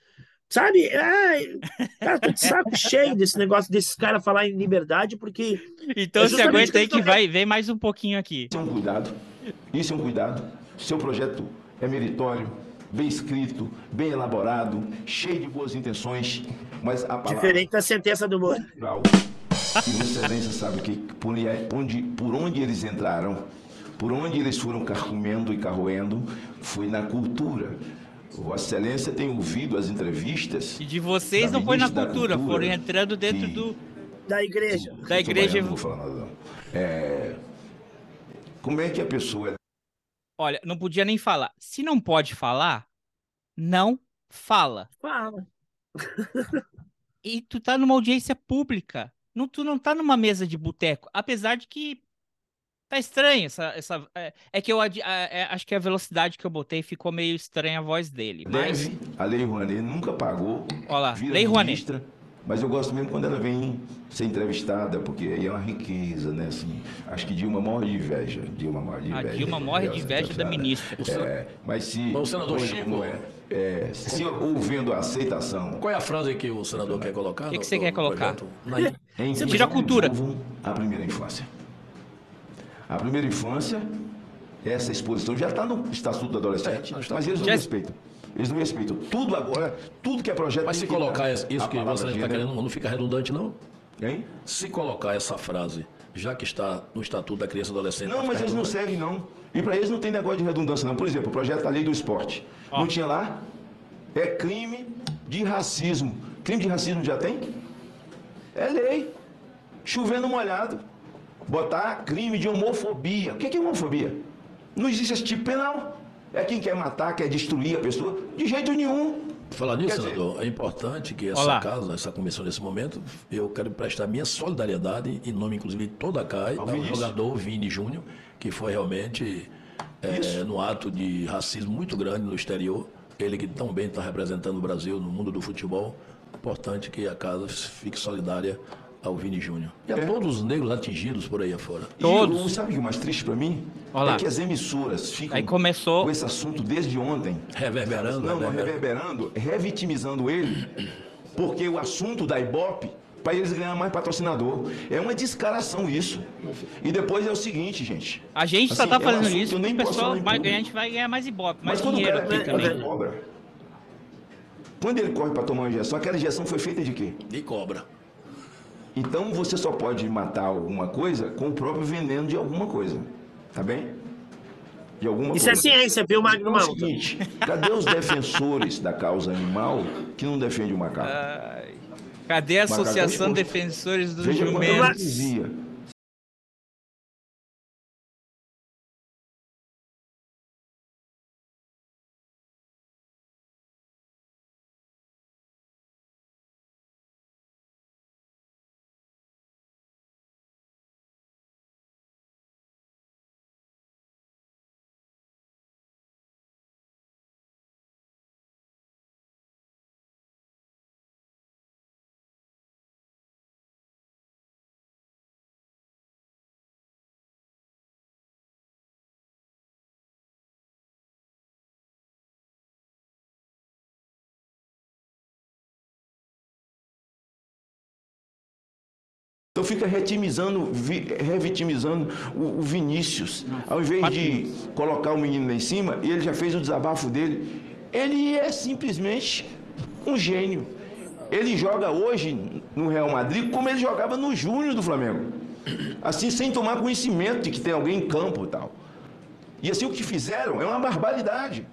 Sabe? Ai, cara, tô de saco cheio desse negócio desses caras falar em liberdade, porque. Então é se aguenta aí que vai, vem mais um pouquinho aqui. Isso é um cuidado. Isso é um cuidado. Seu projeto é meritório, bem escrito, bem elaborado, cheio de boas intenções, mas a palavra Diferente da sentença do Moro. E Vossa Excelência sabe que por onde, por onde eles entraram, por onde eles foram carcomendo e carroendo, foi na cultura. Vossa Excelência tem ouvido as entrevistas. E de vocês não foi na da cultura, foram Cultura, entrando dentro que- do. Da igreja. Da igreja. Não vou falar nada, não. É, como é que a pessoa Olha, não podia nem falar. Se não pode falar, não fala. Fala. E tu tá numa audiência pública. Não, tu não tá numa mesa de boteco. Apesar de que tá estranho essa. essa é, é que eu é, é, acho que a velocidade que eu botei ficou meio estranha a voz dele. Mas. deve, a Lei Rouanet nunca pagou, Olha lá, vira Lei Rouanet. mas eu gosto mesmo quando ela vem ser entrevistada, porque aí é uma riqueza, né? Assim, acho que Dilma morre de inveja. Dilma morre de A inveja. Dilma morre de Ela inveja da ministra. É, mas se. Mas o senador hoje, Chico- é, é, se ouvendo a aceitação. Qual é a frase que o senador quer colocar? O que que você no quer colocar? Na- Em Você tira a cultura. A primeira infância. A primeira infância, essa exposição já está no Estatuto do Adolescente, É, mas eles não respeitam. Eles não respeitam. Tudo agora, tudo que é projeto. Mas se colocar isso que você está querendo, não fica redundante, não? Hein? Se colocar essa frase, já que está no Estatuto da Criança e Adolescente... Não, vai mas eles não servem, não. E para eles não tem negócio de redundância, não. Por exemplo, o projeto da lei do esporte. Não tinha lá? É crime de racismo. Crime de racismo já tem? É lei. Chovendo molhado. Botar crime de homofobia. O que é homofobia? Não existe esse tipo penal. É quem quer matar, quer destruir a pessoa. De jeito nenhum. Falar nisso, senador, é importante que Olá. essa casa, essa comissão nesse momento, eu quero prestar minha solidariedade, em nome inclusive de toda a CAI, Ao jogador Vini Júnior, que foi realmente é, no ato de racismo muito grande no exterior. Ele que tão bem está representando o Brasil no mundo do futebol. Importante que a casa fique solidária ao Vini Júnior. E a É. todos os negros atingidos por aí afora. Todos. E sabe o que é mais triste para mim? Olha lá. É que as emissoras ficam Aí começou. com esse assunto desde ontem. Reverberando, Não, não, reverberando. reverberando, revitimizando ele, porque o assunto da Ibope para eles ganharem mais patrocinador. É uma descaração isso. E depois é o seguinte, gente. A gente só Assim, tá é um fazendo isso nem pessoal vai ganhar, a gente vai ganhar mais ibope, mais Mas quando o dinheiro cara, aqui também. cobra, quando ele corre para tomar uma injeção, aquela injeção foi feita de quê? De cobra. Então você só pode matar alguma coisa com o próprio veneno de alguma coisa. Tá bem? De alguma Isso é coisa. ciência, viu, Magno Então é o seguinte, cadê os defensores da causa animal que não defende o macaco? Ai, Cadê a Associação. Defensores dos Veja Jumentos? Fica retimizando, vi- revitimizando o, o Vinícius. Ao invés de colocar o menino lá em cima, ele já fez o desabafo dele. Ele é simplesmente um gênio. Ele joga hoje no Real Madrid como ele jogava no Júnior do Flamengo. Assim, sem tomar conhecimento de que tem alguém em campo e tal. E assim, o que fizeram é uma barbaridade.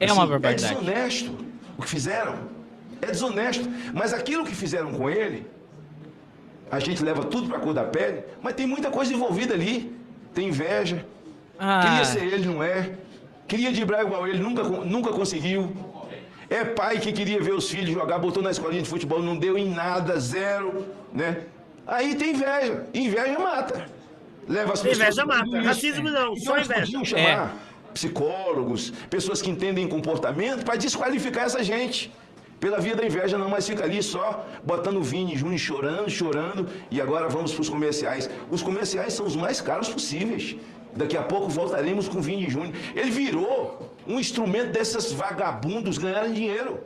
É uma Assim, barbaridade. É desonesto o que fizeram. É desonesto. Mas aquilo que fizeram com ele, a gente leva tudo para a cor da pele, mas tem muita coisa envolvida ali. Tem inveja. Ah. Queria ser ele, não é. Queria driblar igual ele, nunca, nunca conseguiu. É pai que queria ver os filhos jogar, botou na escolinha de futebol, não deu em nada, zero, né? Aí tem inveja. Inveja mata. Leva as pessoas Inveja mata. Racismo não, Então só eles inveja. chamar psicólogos, pessoas que entendem comportamento, para desqualificar essa gente. Pela via da inveja, não, mas fica ali só botando Vini Júnior chorando, chorando, e agora vamos para os comerciais. Os comerciais são os mais caros possíveis. Daqui a pouco voltaremos com o Vini Júnior. Ele virou um instrumento desses vagabundos ganharem dinheiro.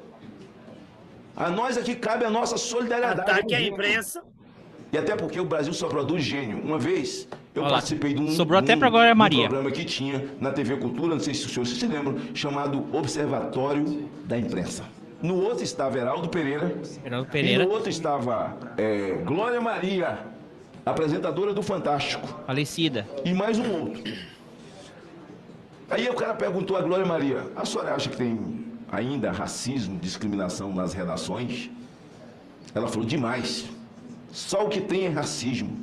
A nós aqui cabe a nossa solidariedade. Ataque à imprensa. E até porque o Brasil só produz gênio. Uma vez eu Olha lá, participei de um, sobrou até um- pra Glória um Maria. programa que tinha na TV Cultura, não sei se os senhores se lembram, chamado Observatório da Imprensa. No outro estava Heraldo Pereira. Heraldo E Pereira. no outro estava é, Glória Maria, apresentadora do Fantástico. Falecida. E mais um outro. Aí o cara perguntou a Glória Maria: a senhora acha que tem ainda racismo, discriminação nas redações? Ela falou: demais. Só o que tem é racismo.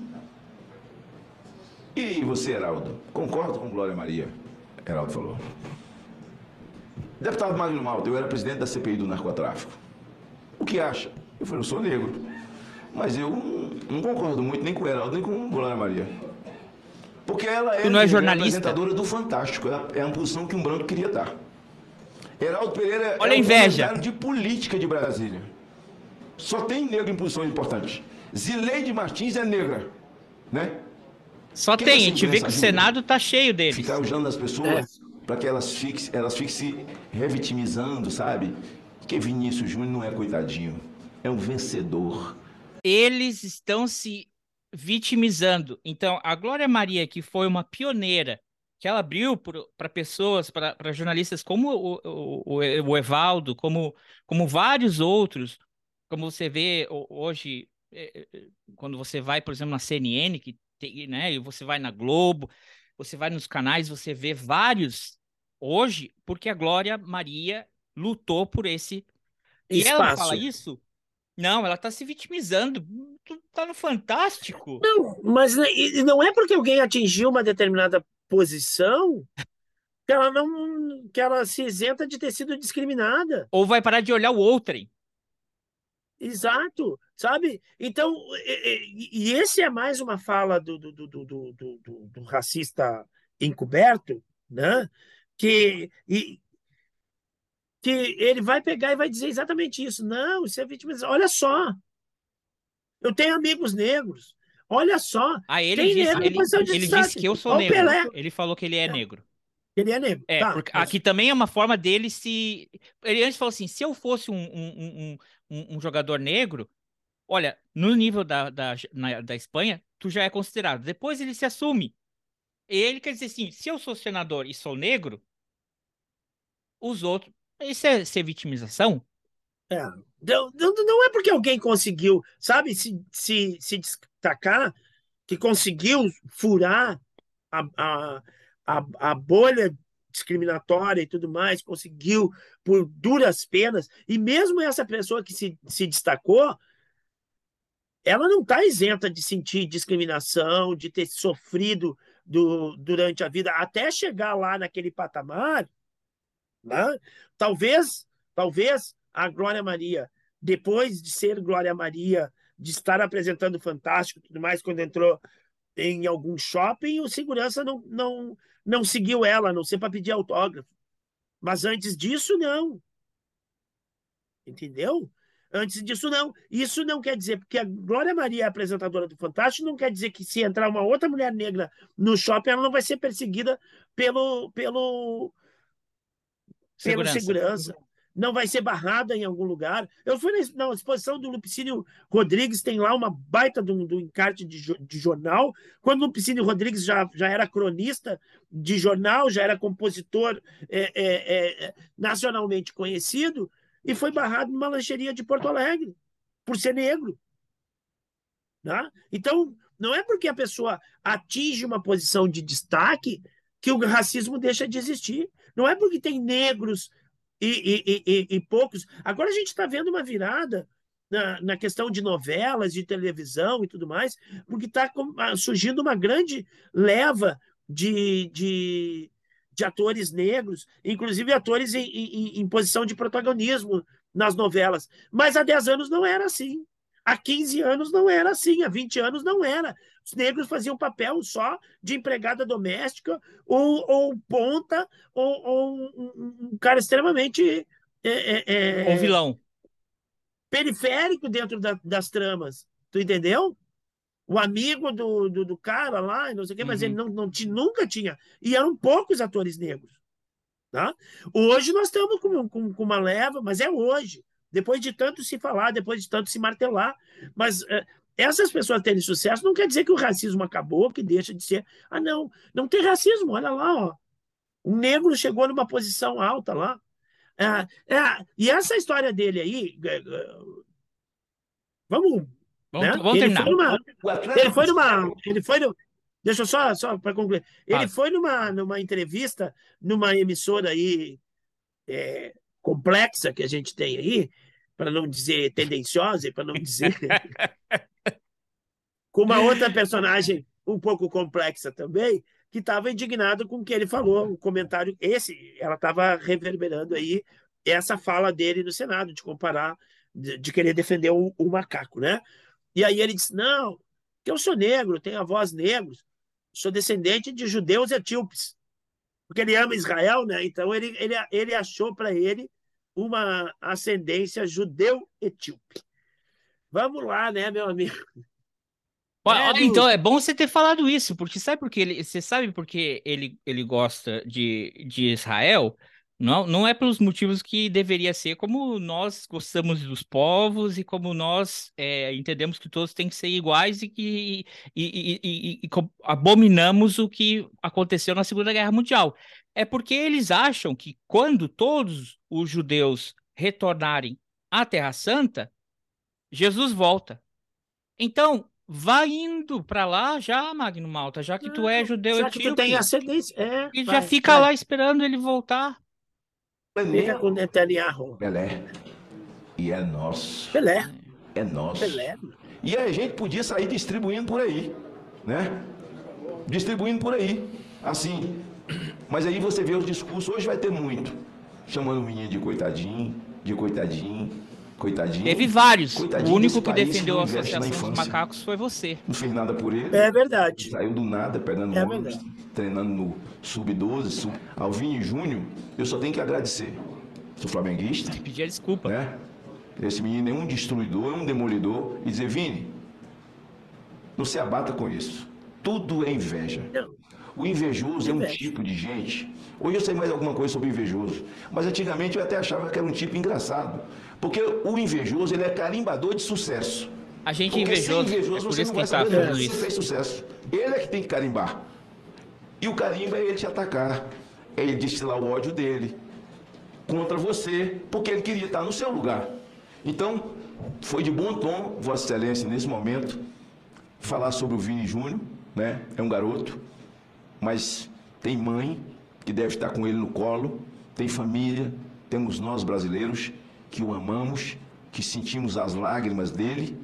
E você, Heraldo? Concordo com Glória Maria? Heraldo falou. Deputado Magno Malta, eu era presidente da CPI do narcotráfico. O que acha? Eu falei, eu sou negro. Mas eu não concordo muito nem com o Heraldo, nem com Glória Maria. Porque ela é, Tu não é a jornalista? apresentadora do Fantástico. É a- É a posição que um branco queria estar. Heraldo Pereira Olha a é o inveja. comentário de política de Brasília. Só tem negro em posição importante. Zileide Martins é negra, né? Só Que tem, a essa gente vê que o? Senado tá cheio deles. Ficar usando as pessoas para que elas fiquem, elas fiquem se revitimizando, sabe? Porque Vinícius Júnior não é coitadinho, é um vencedor. Eles estão se vitimizando. Então, a Glória Maria, que foi uma pioneira, que ela abriu para pessoas, para jornalistas como o, o, o- Evaldo, como, como vários outros, como você vê ho- hoje, eh, eh, quando você vai, por exemplo, na CNN, que tem, né, e você vai na Globo, você vai nos canais, você vê vários hoje, porque a Glória Maria lutou por esse. E ela Espaço. fala isso? Não, ela tá se vitimizando. Tu tá no Fantástico. Não, mas né, não é porque alguém atingiu uma determinada posição que ela não, que ela se isenta de ter sido discriminada. Ou vai parar de olhar o outrem. Exato, sabe? Então, e, e- esse é mais uma fala do, do, do, do, do- do- do racista encoberto, né? Que, e, que ele vai pegar e vai dizer exatamente isso. Não, isso é vitimização. Olha só, eu tenho amigos negros. Olha só, Ah, ele tem disse, ele, ele disse que eu sou Olha negro. Ele falou que ele é negro. Ele é negro. É, Tá, porque mas- aqui também é uma forma dele se. Ele antes falou assim: se eu fosse um, um, um, um, um jogador negro, Olha, no nível da, da, na- da Espanha, tu já é considerado. Depois ele se assume. Ele quer dizer assim: se eu sou senador e sou negro, os outros. Isso é ser vitimização? É. Não, não, é porque alguém conseguiu, sabe, se, se, se destacar, que conseguiu furar a, a, a, a bolha discriminatória e tudo mais, conseguiu por duras penas, e mesmo essa pessoa que se, se destacou, ela não está isenta de sentir discriminação, de ter sofrido do, durante a vida, até chegar lá naquele patamar, né? Talvez, talvez a Glória Maria, depois de ser Glória Maria, de estar apresentando Fantástico tudo mais, quando entrou em algum shopping, o segurança não, não, não seguiu ela, a não ser para pedir autógrafo. Mas antes disso, não. Entendeu? Antes disso, não. Isso não quer dizer, porque a Glória Maria é apresentadora do Fantástico, não quer dizer que se entrar uma outra mulher negra no shopping, ela não vai ser perseguida pelo, pelo, pelo Segurança. segurança. Não vai ser barrada em algum lugar. Eu fui na, na exposição do Lupicínio Rodrigues, tem lá uma baita do, do encarte de, de jornal. Quando o Lupicínio Rodrigues já, já era cronista de jornal, já era compositor é, é, é, nacionalmente conhecido, e foi barrado numa lancheria de Porto Alegre, por ser negro. Né? Então, não é porque a pessoa atinge uma posição de destaque que o racismo deixa de existir. Não é porque tem negros e, e- e- e- poucos. Agora a gente está vendo uma virada na, na questão de novelas, de televisão e tudo mais, porque está surgindo uma grande leva de, de, de atores negros, inclusive atores em, em- em posição de protagonismo nas novelas. Mas há 10 anos não era assim. Há 15 anos não era assim, há 20 anos não era. Os negros faziam papel só de empregada doméstica ou, ou ponta ou, ou um, cara extremamente é, é, é, Ou vilão. periférico dentro da- das tramas. Tu entendeu? O amigo do, do, do cara lá, não sei o quê, mas Uhum. ele não, não nunca tinha. E eram poucos atores negros. Tá? Hoje nós estamos com, com, com uma leva, mas é hoje. Depois de tanto se falar, depois de tanto se martelar. Mas eh, essas pessoas terem sucesso não quer dizer que o racismo acabou, que deixa de ser. Ah, não, não tem racismo, olha lá, ó. Um negro chegou numa posição alta lá. Ah, é, e essa história dele aí, eh, eh, vamos Vamos, né? vamos ele terminar. Foi numa, ele foi numa. Ele foi no, deixa eu só, só para concluir. Ele Fala. foi numa, numa entrevista numa emissora aí é, complexa que a gente tem aí, para não dizer tendenciosa, para não dizer. com uma outra personagem um pouco complexa também, que estava indignado com o que ele falou, o comentário. Esse, ela estava reverberando aí essa fala dele no Senado, de comparar, de, de querer defender o, o macaco, né? E aí ele disse: não, que eu sou negro, tenho avós negros, sou descendente de judeus etíopes. Porque ele ama Israel, né? Então ele, ele, ele achou para ele uma ascendência judeu-etíope. Vamos lá, né, meu amigo? É, do- Então é bom você ter falado isso, porque sabe porque ele, você sabe porque ele, ele gosta de, de Israel? Não, não é pelos motivos que deveria ser, como nós gostamos dos povos e como nós é, entendemos que todos têm que ser iguais e que e, e- e- abominamos o que aconteceu na Segunda Guerra Mundial. É porque eles acham que quando todos os judeus retornarem à Terra Santa, Jesus volta. Então, vai indo para lá já, Magno Malta, já que tu é judeu Já que tu etíope, tem ascendência. É, e vai, já fica vai. lá esperando ele voltar. Fica com Netanyahu. Pelé. E é nosso. Pelé, É nosso. Pelé. E a gente podia sair distribuindo por aí, né? Distribuindo por aí, assim. Mas aí você vê os discursos, hoje vai ter muito. Chamando o menino de coitadinho, de coitadinho, coitadinho. Teve vários. Coitadinho O único que defendeu a Associação dos. Macacos foi você. Não fez nada por ele. É verdade. Saiu do nada, pegando É ônibus, treinando no Sub-12, sub... Alvinho Júnior, eu só tenho que agradecer. Sou flamenguista, Pedir desculpa. né? Esse menino é um destruidor, é um demolidor. E dizer, Vini, não se abata com isso. Tudo é inveja. O invejoso é um tipo de gente. Hoje eu sei mais alguma coisa sobre o invejoso. Mas antigamente eu até achava que era um tipo engraçado. Porque o invejoso ele é carimbador de sucesso. A gente Porque invejoso. Sem invejoso é por você isso não que vai tá isso. fez sucesso. Ele é que tem que carimbar. E o carimbo é ele te atacar. É ele destilar o ódio dele contra você, porque ele queria estar no seu lugar. Então, foi de bom tom, Vossa Excelência, nesse momento, falar sobre o Vini Júnior, né? É um garoto, mas tem mãe que deve estar com ele no colo, tem família, temos nós brasileiros que o amamos, que sentimos as lágrimas dele,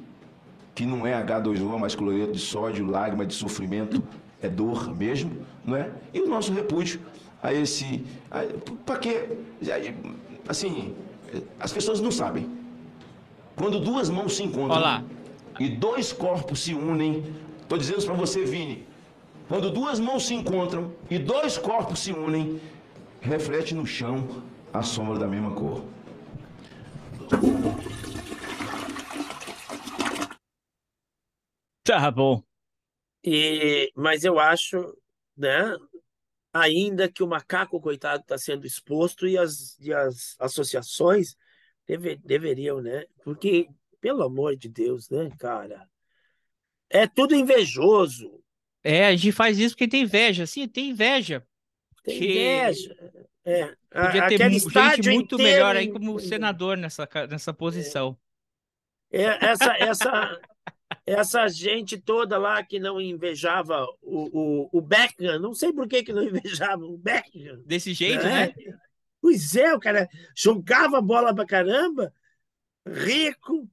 que não é H2O, mas cloreto de sódio, lágrima de sofrimento, é dor mesmo, não é? E o nosso repúdio a esse. Para quê? Assim, as pessoas não sabem. Quando duas mãos se encontram Olá. e dois corpos se unem, estou dizendo isso para você, Vini. Quando duas mãos se encontram e dois corpos se unem, reflete no chão a sombra da mesma cor. Tá bom. E, mas eu acho, né, ainda que o macaco, coitado, está sendo exposto e as, e as associações deve, deveriam, né? Porque, pelo amor de Deus, né, cara? É tudo invejoso. É, a gente faz isso porque tem inveja. Sim, tem inveja. Tem Que- inveja. É, Podia ter gente muito melhor aí como senador nessa, nessa posição. É, essa, essa, essa gente toda lá que não invejava o, o, o Beckham, não sei por que, que não invejava o Beckham. Desse jeito, né? né? Pois é, o cara jogava bola pra caramba, rico,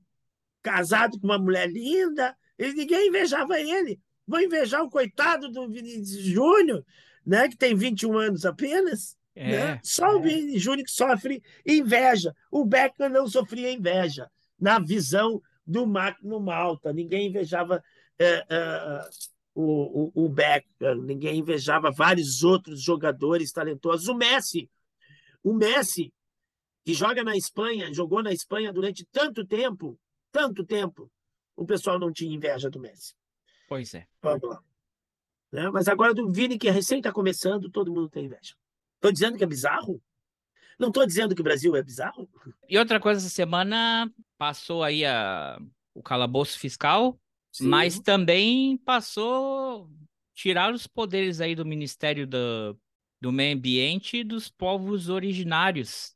casado com uma mulher linda, e ninguém invejava ele. Vão invejar o coitado do Vinícius Júnior, né, que tem 21 anos apenas. É, né? Só o Vini Júnior que sofre inveja. O Beckham não sofria inveja na visão do Magno Malta. Ninguém invejava é, é, o, o, o Beckham, ninguém invejava vários outros jogadores talentosos. O Messi, o Messi, que joga na Espanha, jogou na Espanha durante tanto tempo, tanto tempo, o pessoal não tinha inveja do Messi. Pois é. Vamos lá. Né? Mas agora do Vini, que recém está começando, todo mundo tem inveja. Estou dizendo que é bizarro? Não estou dizendo que o Brasil é bizarro? E outra coisa, essa semana passou aí a, o calabouço fiscal, Sim. mas também passou tirar os poderes aí do Ministério do, do Meio Ambiente e dos povos originários.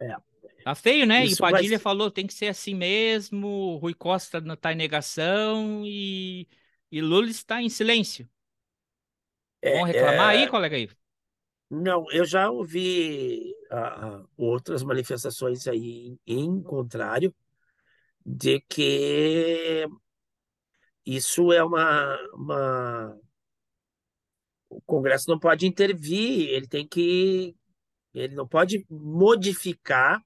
É. Tá feio, né? Isso e Padilha vai- falou, tem que ser assim mesmo, Rui Costa não tá em negação e, e Lula está em silêncio. Vão reclamar é- aí, colega aí? Não, eu já ouvi ah, ah, outras manifestações aí em, contrário de que isso é uma, uma... O Congresso não pode intervir, ele tem que... Ele não pode modificar,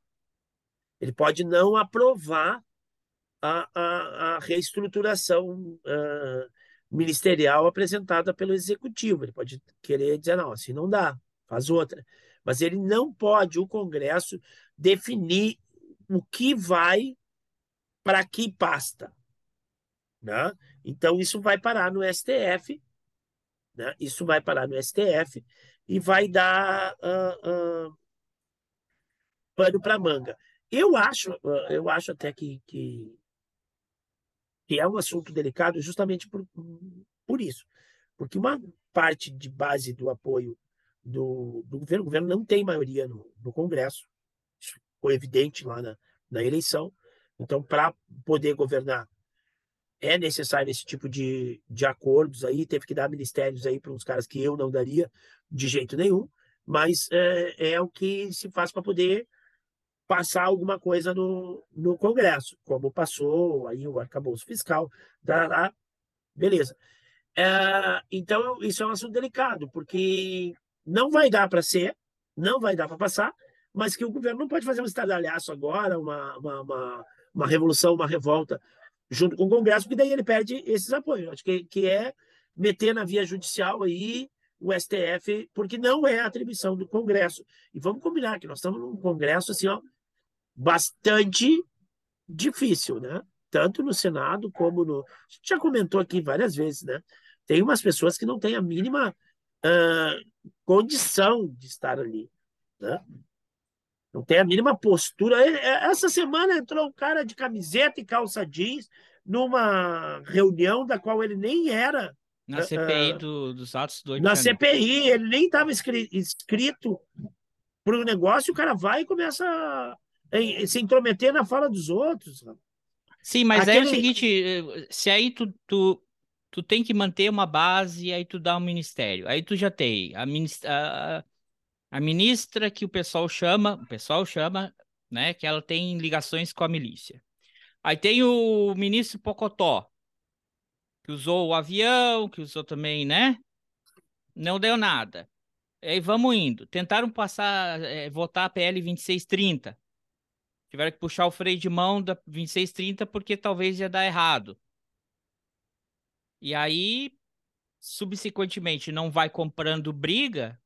ele pode não aprovar a, a, a reestruturação ah, ministerial apresentada pelo Executivo. Ele pode querer dizer, não, assim não dá, faz outra. Mas ele não pode, o Congresso, definir o que vai para que pasta. Né? Então, isso vai parar no STF, né? isso vai parar no STF e vai dar ah, ah, pano para manga. Eu acho, ah, eu acho até que, que, que é um assunto delicado justamente por, por isso. Porque uma parte de base do apoio do, do governo, o governo não tem maioria no, no Congresso, isso foi evidente lá na, na eleição. Então, para poder governar, é necessário esse tipo de, de acordos aí, teve que dar ministérios aí para uns caras que eu não daria de jeito nenhum, mas é, é o que se faz para poder passar alguma coisa no, no Congresso, como passou aí o arcabouço fiscal, tá, beleza. É, então, isso é um assunto delicado, porque não vai dar para ser, não vai dar para passar, mas que o governo não pode fazer um estardalhaço agora, uma, uma, uma, uma revolução, uma revolta junto com o Congresso, porque daí ele perde esses apoios. Acho que, que é meter na via judicial aí o STF, porque não é atribuição do Congresso. E vamos combinar que nós estamos num Congresso assim, ó, bastante difícil, né? Tanto no Senado como no. A gente já comentou aqui várias vezes, né? Tem umas pessoas que não têm a mínima ah, condição de estar ali, né? Não tem a mínima postura. E- Essa semana entrou um cara de camiseta e calça jeans, numa reunião da qual ele nem era. Na ah, CPI ah, do- dos atos do 8 na. CPI, ele nem estava inscrito para o negócio, o cara vai e começa a, se intrometer na fala dos outros. Sim, mas aí é o Aquele- seguinte, eh, se aí tu, tu, tu tem que manter uma base, aí tu dá um ministério. Aí tu já tem a, minis- a, ministra que o pessoal chama, o pessoal chama, né, que ela tem ligações com a milícia. Aí tem o ministro Pocotó, que usou o avião, que usou também, né? Não deu nada. Aí vamos indo. Tentaram passar, eh, votar a PL 2630. Tiveram que puxar o freio de mão da 2630 porque talvez ia dar errado. E aí, subsequentemente, não vai comprando briga.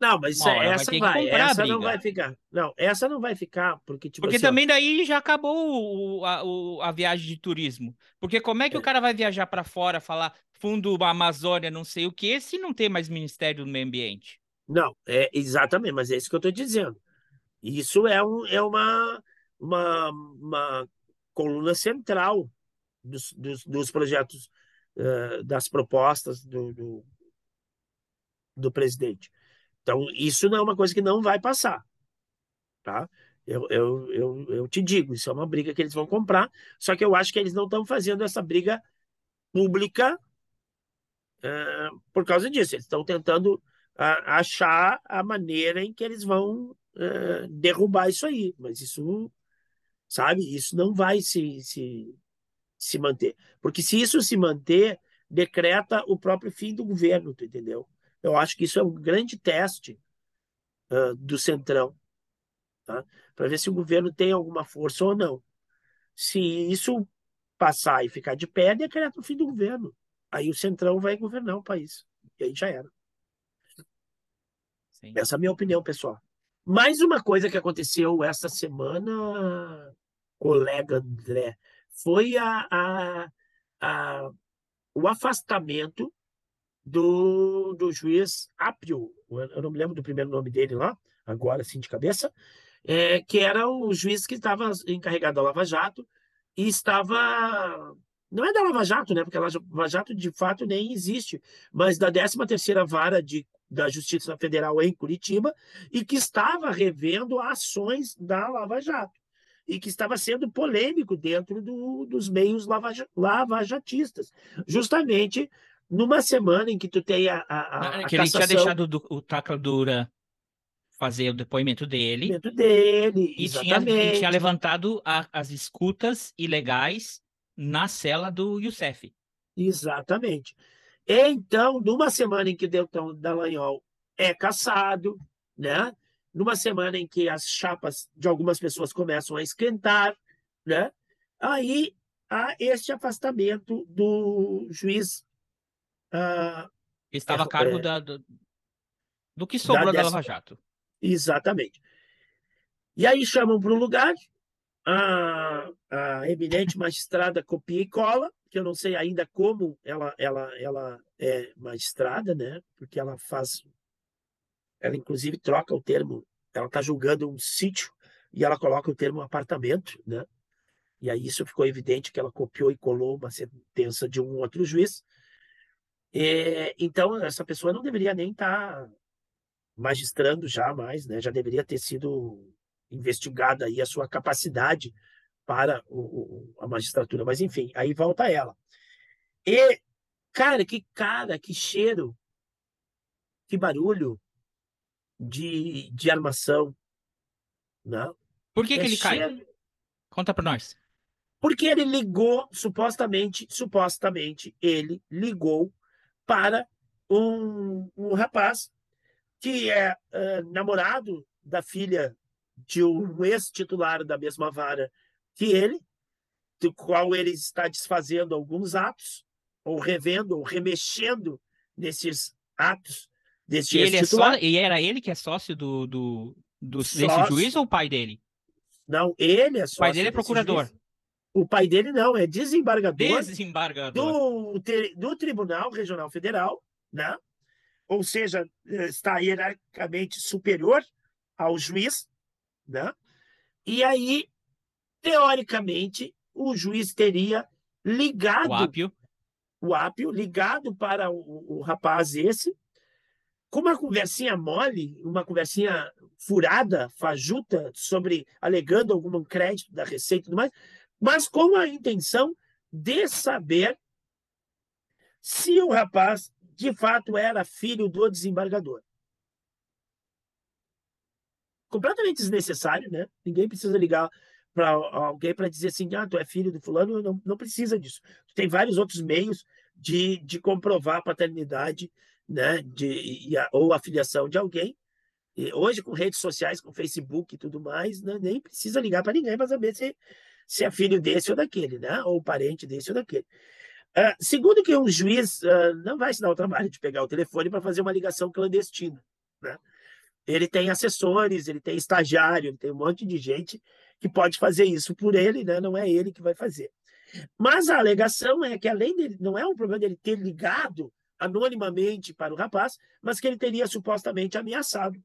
Não, mas vai essa que vai, a essa não vai ficar. Não, essa não vai ficar, porque, tipo Porque assim, ó, também daí já acabou o- a, o- a viagem de turismo. Porque como é que o cara vai viajar para fora, falar fundo Amazônia, não sei o quê, se não tem mais Ministério do Meio Ambiente? Não, é exatamente, mas é isso que eu estou dizendo. Isso é, um, é uma, uma, uma coluna central dos, dos, dos projetos, eh, das propostas do, do, do presidente. Então, isso não é uma coisa que não vai passar. Tá? Eu, eu, eu, eu te digo, isso é uma briga que eles vão comprar, só que eu acho que eles não estão fazendo essa briga pública eh, por causa disso. Eles estão tentando a- achar a maneira em que eles vão eh, derrubar isso aí. Mas isso, sabe, isso não vai se, se, se manter. Porque se isso se manter, decreta o próprio fim do governo, tu entendeu? Eu acho que isso é um grande teste ah, do Centrão, tá? Para ver se o governo tem alguma força ou não. Se isso passar e ficar de pé, decreta o fim do governo. Aí o Centrão vai governar o país. E aí já era. Sim. Essa é a minha opinião, pessoal. Mais uma coisa que aconteceu essa semana, colega André, foi a, a, a- o afastamento do, do juiz Apio, eu não me lembro do primeiro nome dele lá, agora assim de cabeça, é, que era o juiz que estava encarregado da Lava Jato e estava. Não é da Lava Jato, né? Porque a Lava Jato de fato nem existe, mas da 13ª Vara de, da Justiça Federal em Curitiba e que estava revendo ações da Lava Jato e que estava sendo polêmico dentro do- dos meios lavaja- lavajatistas, justamente numa semana em que tu tem a, a, a, a que ele tinha cassação deixado do- o Tacla Dura fazer o depoimento dele dele, e tinha, e tinha levantado a- as escutas ilegais na cela do Youssef. Exatamente. Então, numa semana em que Deltão Dallagnol é caçado, né? Numa semana em que as chapas de algumas pessoas começam a esquentar, né? Aí há este afastamento do juiz Ele estava É, a cargo é. da, do, do que sobrou da, décima- Lava Jato. Exatamente. E aí chamam para o lugar a, a eminente magistrada copia e cola, que eu não sei ainda como ela, ela, ela é magistrada, né? Porque ela faz. Ela, inclusive, troca o termo. Ela está julgando um sítio e ela coloca o termo apartamento, né? E aí isso ficou evidente que ela copiou e colou uma sentença de um outro juiz. É, então, essa pessoa não deveria nem estar magistrando já mais, né? Já deveria ter sido investigada aí a sua capacidade para o, o- a magistratura, mas enfim, aí volta ela. E, cara, que cara, que cheiro, que barulho de, de armação, né? Por que, que É ele cai? cheiro- Conta pra nós. Porque ele ligou, supostamente, supostamente, ele ligou para um, um rapaz que é eh, namorado da filha de um ex-titular da mesma vara que ele, do qual ele está desfazendo alguns atos, ou revendo, ou remexendo nesses atos desse E, ele é só, e era ele que é sócio do, do, do- desse Sócio. juiz ou o pai dele? Não, ele é O pai sócio dele é desse procurador. juiz. O pai dele não, é desembargador Desembargador. do, do Tribunal Regional Federal, né? ou seja, está hierarquicamente superior ao juiz, né? e aí, teoricamente, o juiz teria ligado O Apio. o Apio, ligado para o, o rapaz esse, com uma conversinha mole, uma conversinha furada, fajuta, sobre alegando algum crédito da Receita e tudo mais, mas com a intenção de saber se o rapaz de fato era filho do desembargador. Completamente desnecessário, né? Ninguém precisa ligar para alguém para dizer assim, ah, tu é filho do fulano, não, não precisa disso. Tem vários outros meios de, de comprovar a paternidade, né, de, a, ou a filiação de alguém. E hoje, com redes sociais, com Facebook e tudo mais, né, nem precisa ligar para ninguém para saber se, se é filho desse ou daquele, né, ou parente desse ou daquele. Uh, segundo que um juiz uh, não vai se dar o trabalho de pegar o telefone para fazer uma ligação clandestina. Né? Ele tem assessores, ele tem estagiário, ele tem um monte de gente que pode fazer isso por ele, né? não é ele que vai fazer. Mas a alegação é que, além dele, não é um problema dele ter ligado anonimamente para o rapaz, mas que ele teria supostamente ameaçado.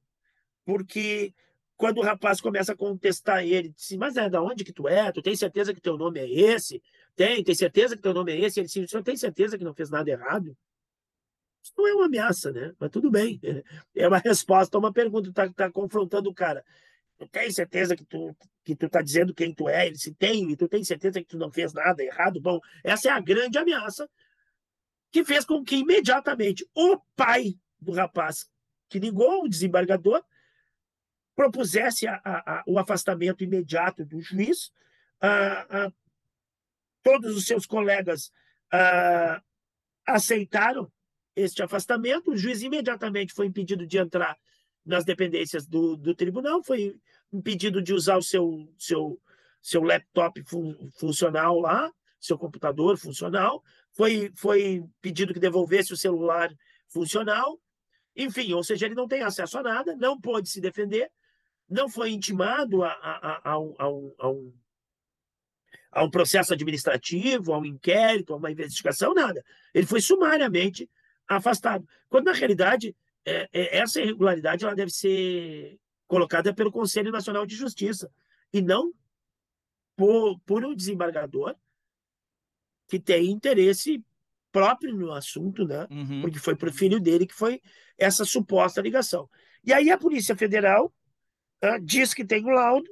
Porque quando o rapaz começa a contestar ele, diz assim, mas é da onde que tu é? Tu tem certeza que teu nome é esse? Tem, tem certeza que teu nome é esse? Ele disse, o senhor tem certeza que não fez nada errado? Isso não é uma ameaça, né? Mas tudo bem. É uma resposta a uma pergunta. Tá, tá confrontando o cara. Tu tem certeza que tu que tu tá dizendo quem tu é? Ele se tem, e tu tem certeza que tu não fez nada errado? Bom, essa é a grande ameaça que fez com que imediatamente o pai do rapaz que ligou o desembargador propusesse a, a, a, o afastamento imediato do juiz. todos os seus colegas aceitaram este afastamento. O juiz imediatamente foi impedido de entrar nas dependências do, do tribunal, foi impedido de usar o seu, seu, seu laptop fun, funcional lá, seu computador funcional, foi, foi pedido que devolvesse o celular funcional, enfim, ou seja, ele não tem acesso a nada, não pôde se defender, não foi intimado a, a, a, um, a, um, a, um, a um processo administrativo, a um inquérito, a uma investigação, nada. Ele foi sumariamente afastado. Quando, na realidade, é, é, essa irregularidade ela deve ser colocada pelo Conselho Nacional de Justiça e não por, por um desembargador que tem interesse próprio no assunto, né? Uhum. Porque foi para o filho dele que foi essa suposta ligação. E aí a Polícia Federal uh, diz que tem um laudo,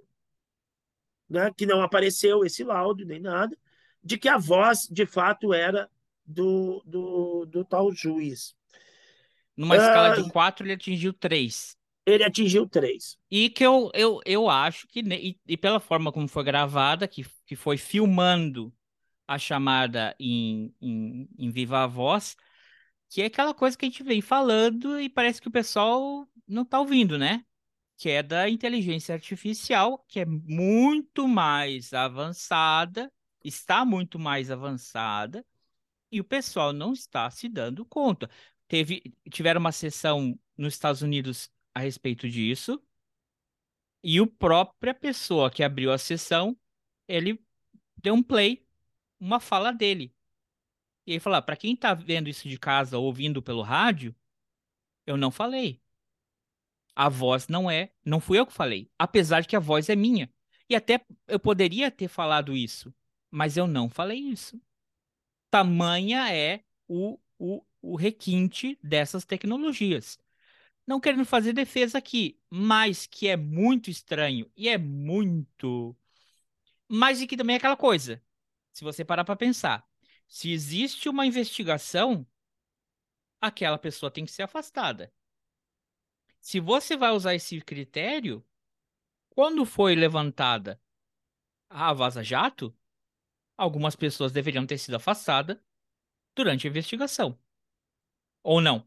né? Que não apareceu esse laudo nem nada, de que a voz de fato era do, do, do tal juiz. Numa uh, escala de quatro, ele atingiu três. Ele atingiu três. E que eu, eu, eu acho que, e, e pela forma como foi gravada, que, que foi filmando a chamada em, em, em viva voz, que é aquela coisa que a gente vem falando e parece que o pessoal não está ouvindo, né? Que é da inteligência artificial, que é muito mais avançada, está muito mais avançada, e o pessoal não está se dando conta. Teve, tiveram uma sessão nos Estados Unidos a respeito disso, e o própria pessoa que abriu a sessão, ele deu um play uma fala dele. E ele falou: ah, para quem tá vendo isso de casa, ouvindo pelo rádio, eu não falei. A voz não é, não fui eu que falei, apesar de que a voz é minha. E até eu poderia ter falado isso, mas eu não falei isso. Tamanha é o, o, o requinte dessas tecnologias. Não querendo fazer defesa aqui, mas que é muito estranho e é muito. Mas e que também é aquela coisa se você parar para pensar, se existe uma investigação, aquela pessoa tem que ser afastada. Se você vai usar esse critério, quando foi levantada a Vaza Jato, algumas pessoas deveriam ter sido afastadas durante a investigação. Ou não?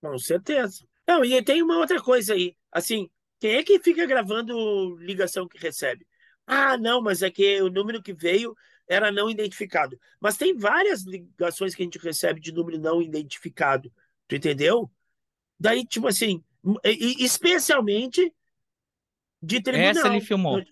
Com certeza. Não, e tem uma outra coisa aí. Assim, quem é que fica gravando ligação que recebe? Ah, não, mas é que o número que veio era não identificado. Mas tem várias ligações que a gente recebe de número não identificado. Tu entendeu? Daí, tipo assim, especialmente de tribunal. Essa ele filmou.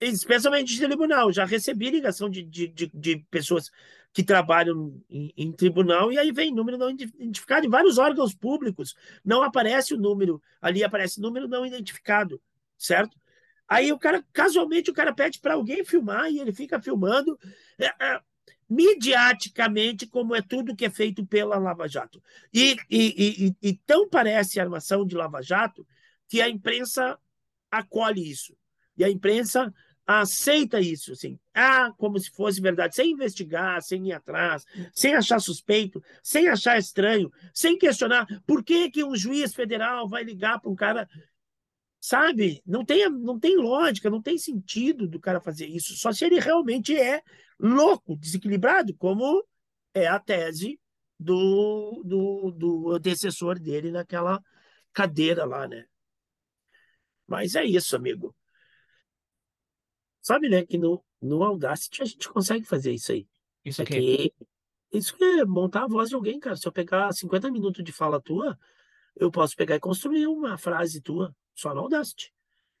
Especialmente de tribunal. Já recebi ligação de, de, de, de pessoas que trabalham em, em, tribunal e aí vem número não identificado em vários órgãos públicos. Não aparece o número, ali aparece número não identificado, certo? Aí o cara, casualmente, o cara pede para alguém filmar e ele fica filmando. É, é, mediaticamente, como é tudo que é feito pela Lava Jato. E, e, e, e tão parece a armação de Lava Jato que a imprensa acolhe isso. E a imprensa aceita isso, assim, ah, como se fosse verdade, sem investigar, sem ir atrás, sem achar suspeito, sem achar estranho, sem questionar por que, que um juiz federal vai ligar para um cara, sabe? Não tem, não tem lógica, não tem sentido do cara fazer isso, só se ele realmente é louco, desequilibrado, como é a tese do, do, do antecessor dele naquela cadeira lá, né? Mas é isso, amigo. Sabe, né, que no, no Audacity a gente consegue fazer isso aí. Isso É aqui. que isso é montar a voz de alguém, cara. Se eu pegar 50 minutos de fala tua, eu posso pegar e construir uma frase tua só no Audacity.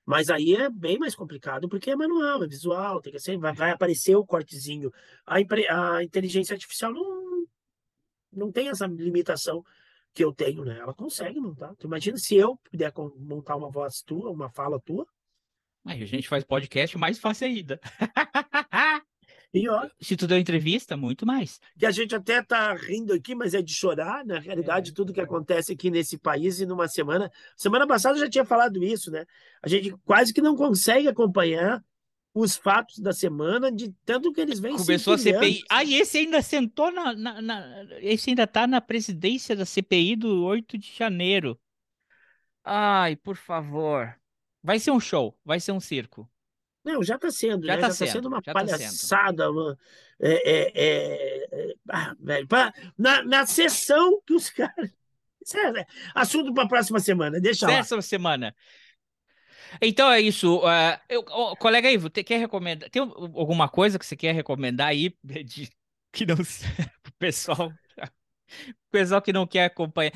Mas aí é bem mais complicado porque é manual, é visual, tem que ser, vai, vai aparecer o cortezinho. A, impre- a inteligência artificial não, não tem essa limitação que eu tenho, né? Ela consegue montar. Tu imagina se eu puder montar uma voz tua, uma fala tua, Aí a gente faz podcast mais fácil ainda. pior. Se tu deu entrevista, muito mais. que a gente até está rindo aqui, mas é de chorar, na realidade, tudo que acontece aqui nesse país e numa semana. Semana passada eu já tinha falado isso, né? A gente quase que não consegue acompanhar os fatos da semana de tanto que eles vêm se Começou a. CPI. Ah, e esse ainda sentou na, na- na- Esse ainda tá na presidência da CPI do 8 de janeiro. Ai, por favor. Vai ser um show, vai ser um circo. Não, já está sendo, Já né? tá Já está sendo, sendo uma tá sendo. palhaçada, uma... É, é, é, ah, velho, pra- na, na sessão que os caras... É assunto para a próxima semana, deixa lá. Essa semana. Então é isso. ah, eu, ô, colega Ivo, te- quer recomendar? Tem alguma coisa que você quer recomendar aí de, que não o pessoal, o pessoal que não quer acompanhar,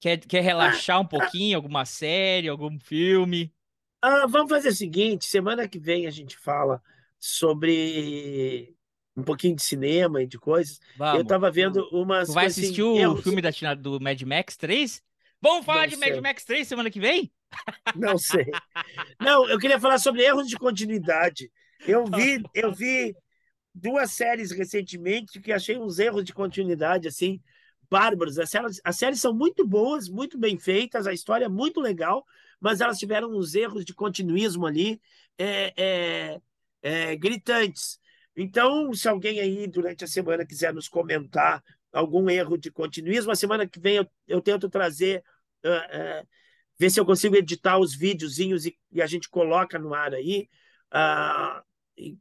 quer, quer relaxar um pouquinho, alguma série, algum filme? Ah, vamos fazer o seguinte: semana que vem a gente fala sobre um pouquinho de cinema e de coisas. Eu Vamos. estava vendo umas Tu vai assim, assistir o erros- filme da China do Mad Max 3? Vamos falar Não de Mad sei. Max 3 semana que vem? Não sei. Não, eu queria falar sobre erros de continuidade. Eu vi, eu vi duas séries recentemente que achei uns erros de continuidade assim bárbaros. As séries, as séries são muito boas, muito bem feitas, a história é muito legal, mas elas tiveram uns erros de continuismo ali é, é, é, gritantes. Então, se alguém aí durante a semana quiser nos comentar algum erro de continuismo, a semana que vem eu, eu tento trazer, ah, ah, ver se eu consigo editar os videozinhos e, e a gente coloca no ar aí.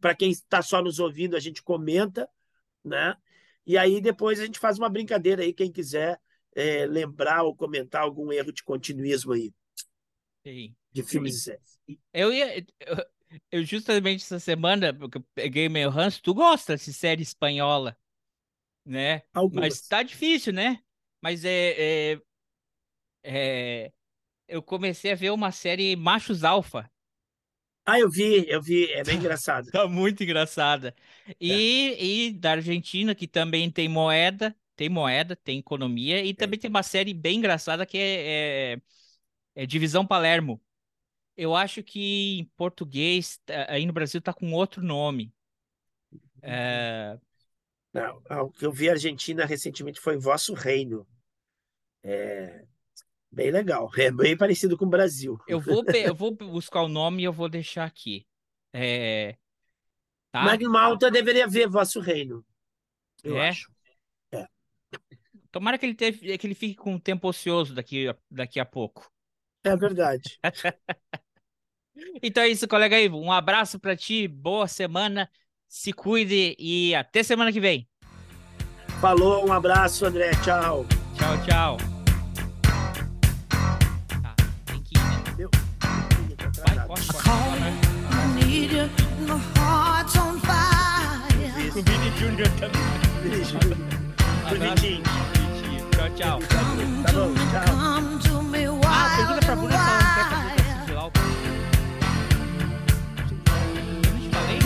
Para quem está só nos ouvindo, a gente comenta, né? E aí depois a gente faz uma brincadeira aí, quem quiser eh, lembrar ou comentar algum erro de continuismo aí, Sim. de filmes e séries. Eu ia. Eu, eu justamente essa semana, porque eu peguei meio ranço, tu gosta de série espanhola, né? Algumas. Mas tá difícil, né? Mas é, é, é, eu comecei a ver uma série Machos Alfa. Ah, eu vi, eu vi, é bem engraçado. Tá muito engraçada. E, e da Argentina, que também tem moeda, tem moeda, tem economia, e também tem uma série bem engraçada que é, é- é Divisão Palermo. Eu acho que em português, tá- aí no Brasil, tá com outro nome. É, Não, ah, o que eu vi Argentina recentemente foi Vosso Reino. É bem legal, é bem parecido com o Brasil. eu vou, eu vou buscar o nome e eu vou deixar aqui. É, tá? Magno Malta deveria ver Vosso Reino, eu É? acho. Tomara que ele, teve, que ele fique com um tempo ocioso daqui, daqui a pouco. É verdade. Então é isso, colega Ivo. Um abraço pra ti, boa semana, se cuide e até semana que vem. Falou, um abraço, André, tchau. Tchau, tchau. Tá, tem que ir, né? Vai, corre, corre. o Vini Júnior também. Beijo. Tchau, tchau. Tá bom, tchau. Ah, pergunta pra Bruna se ela quer fazer o Lauper. Eu não te falei?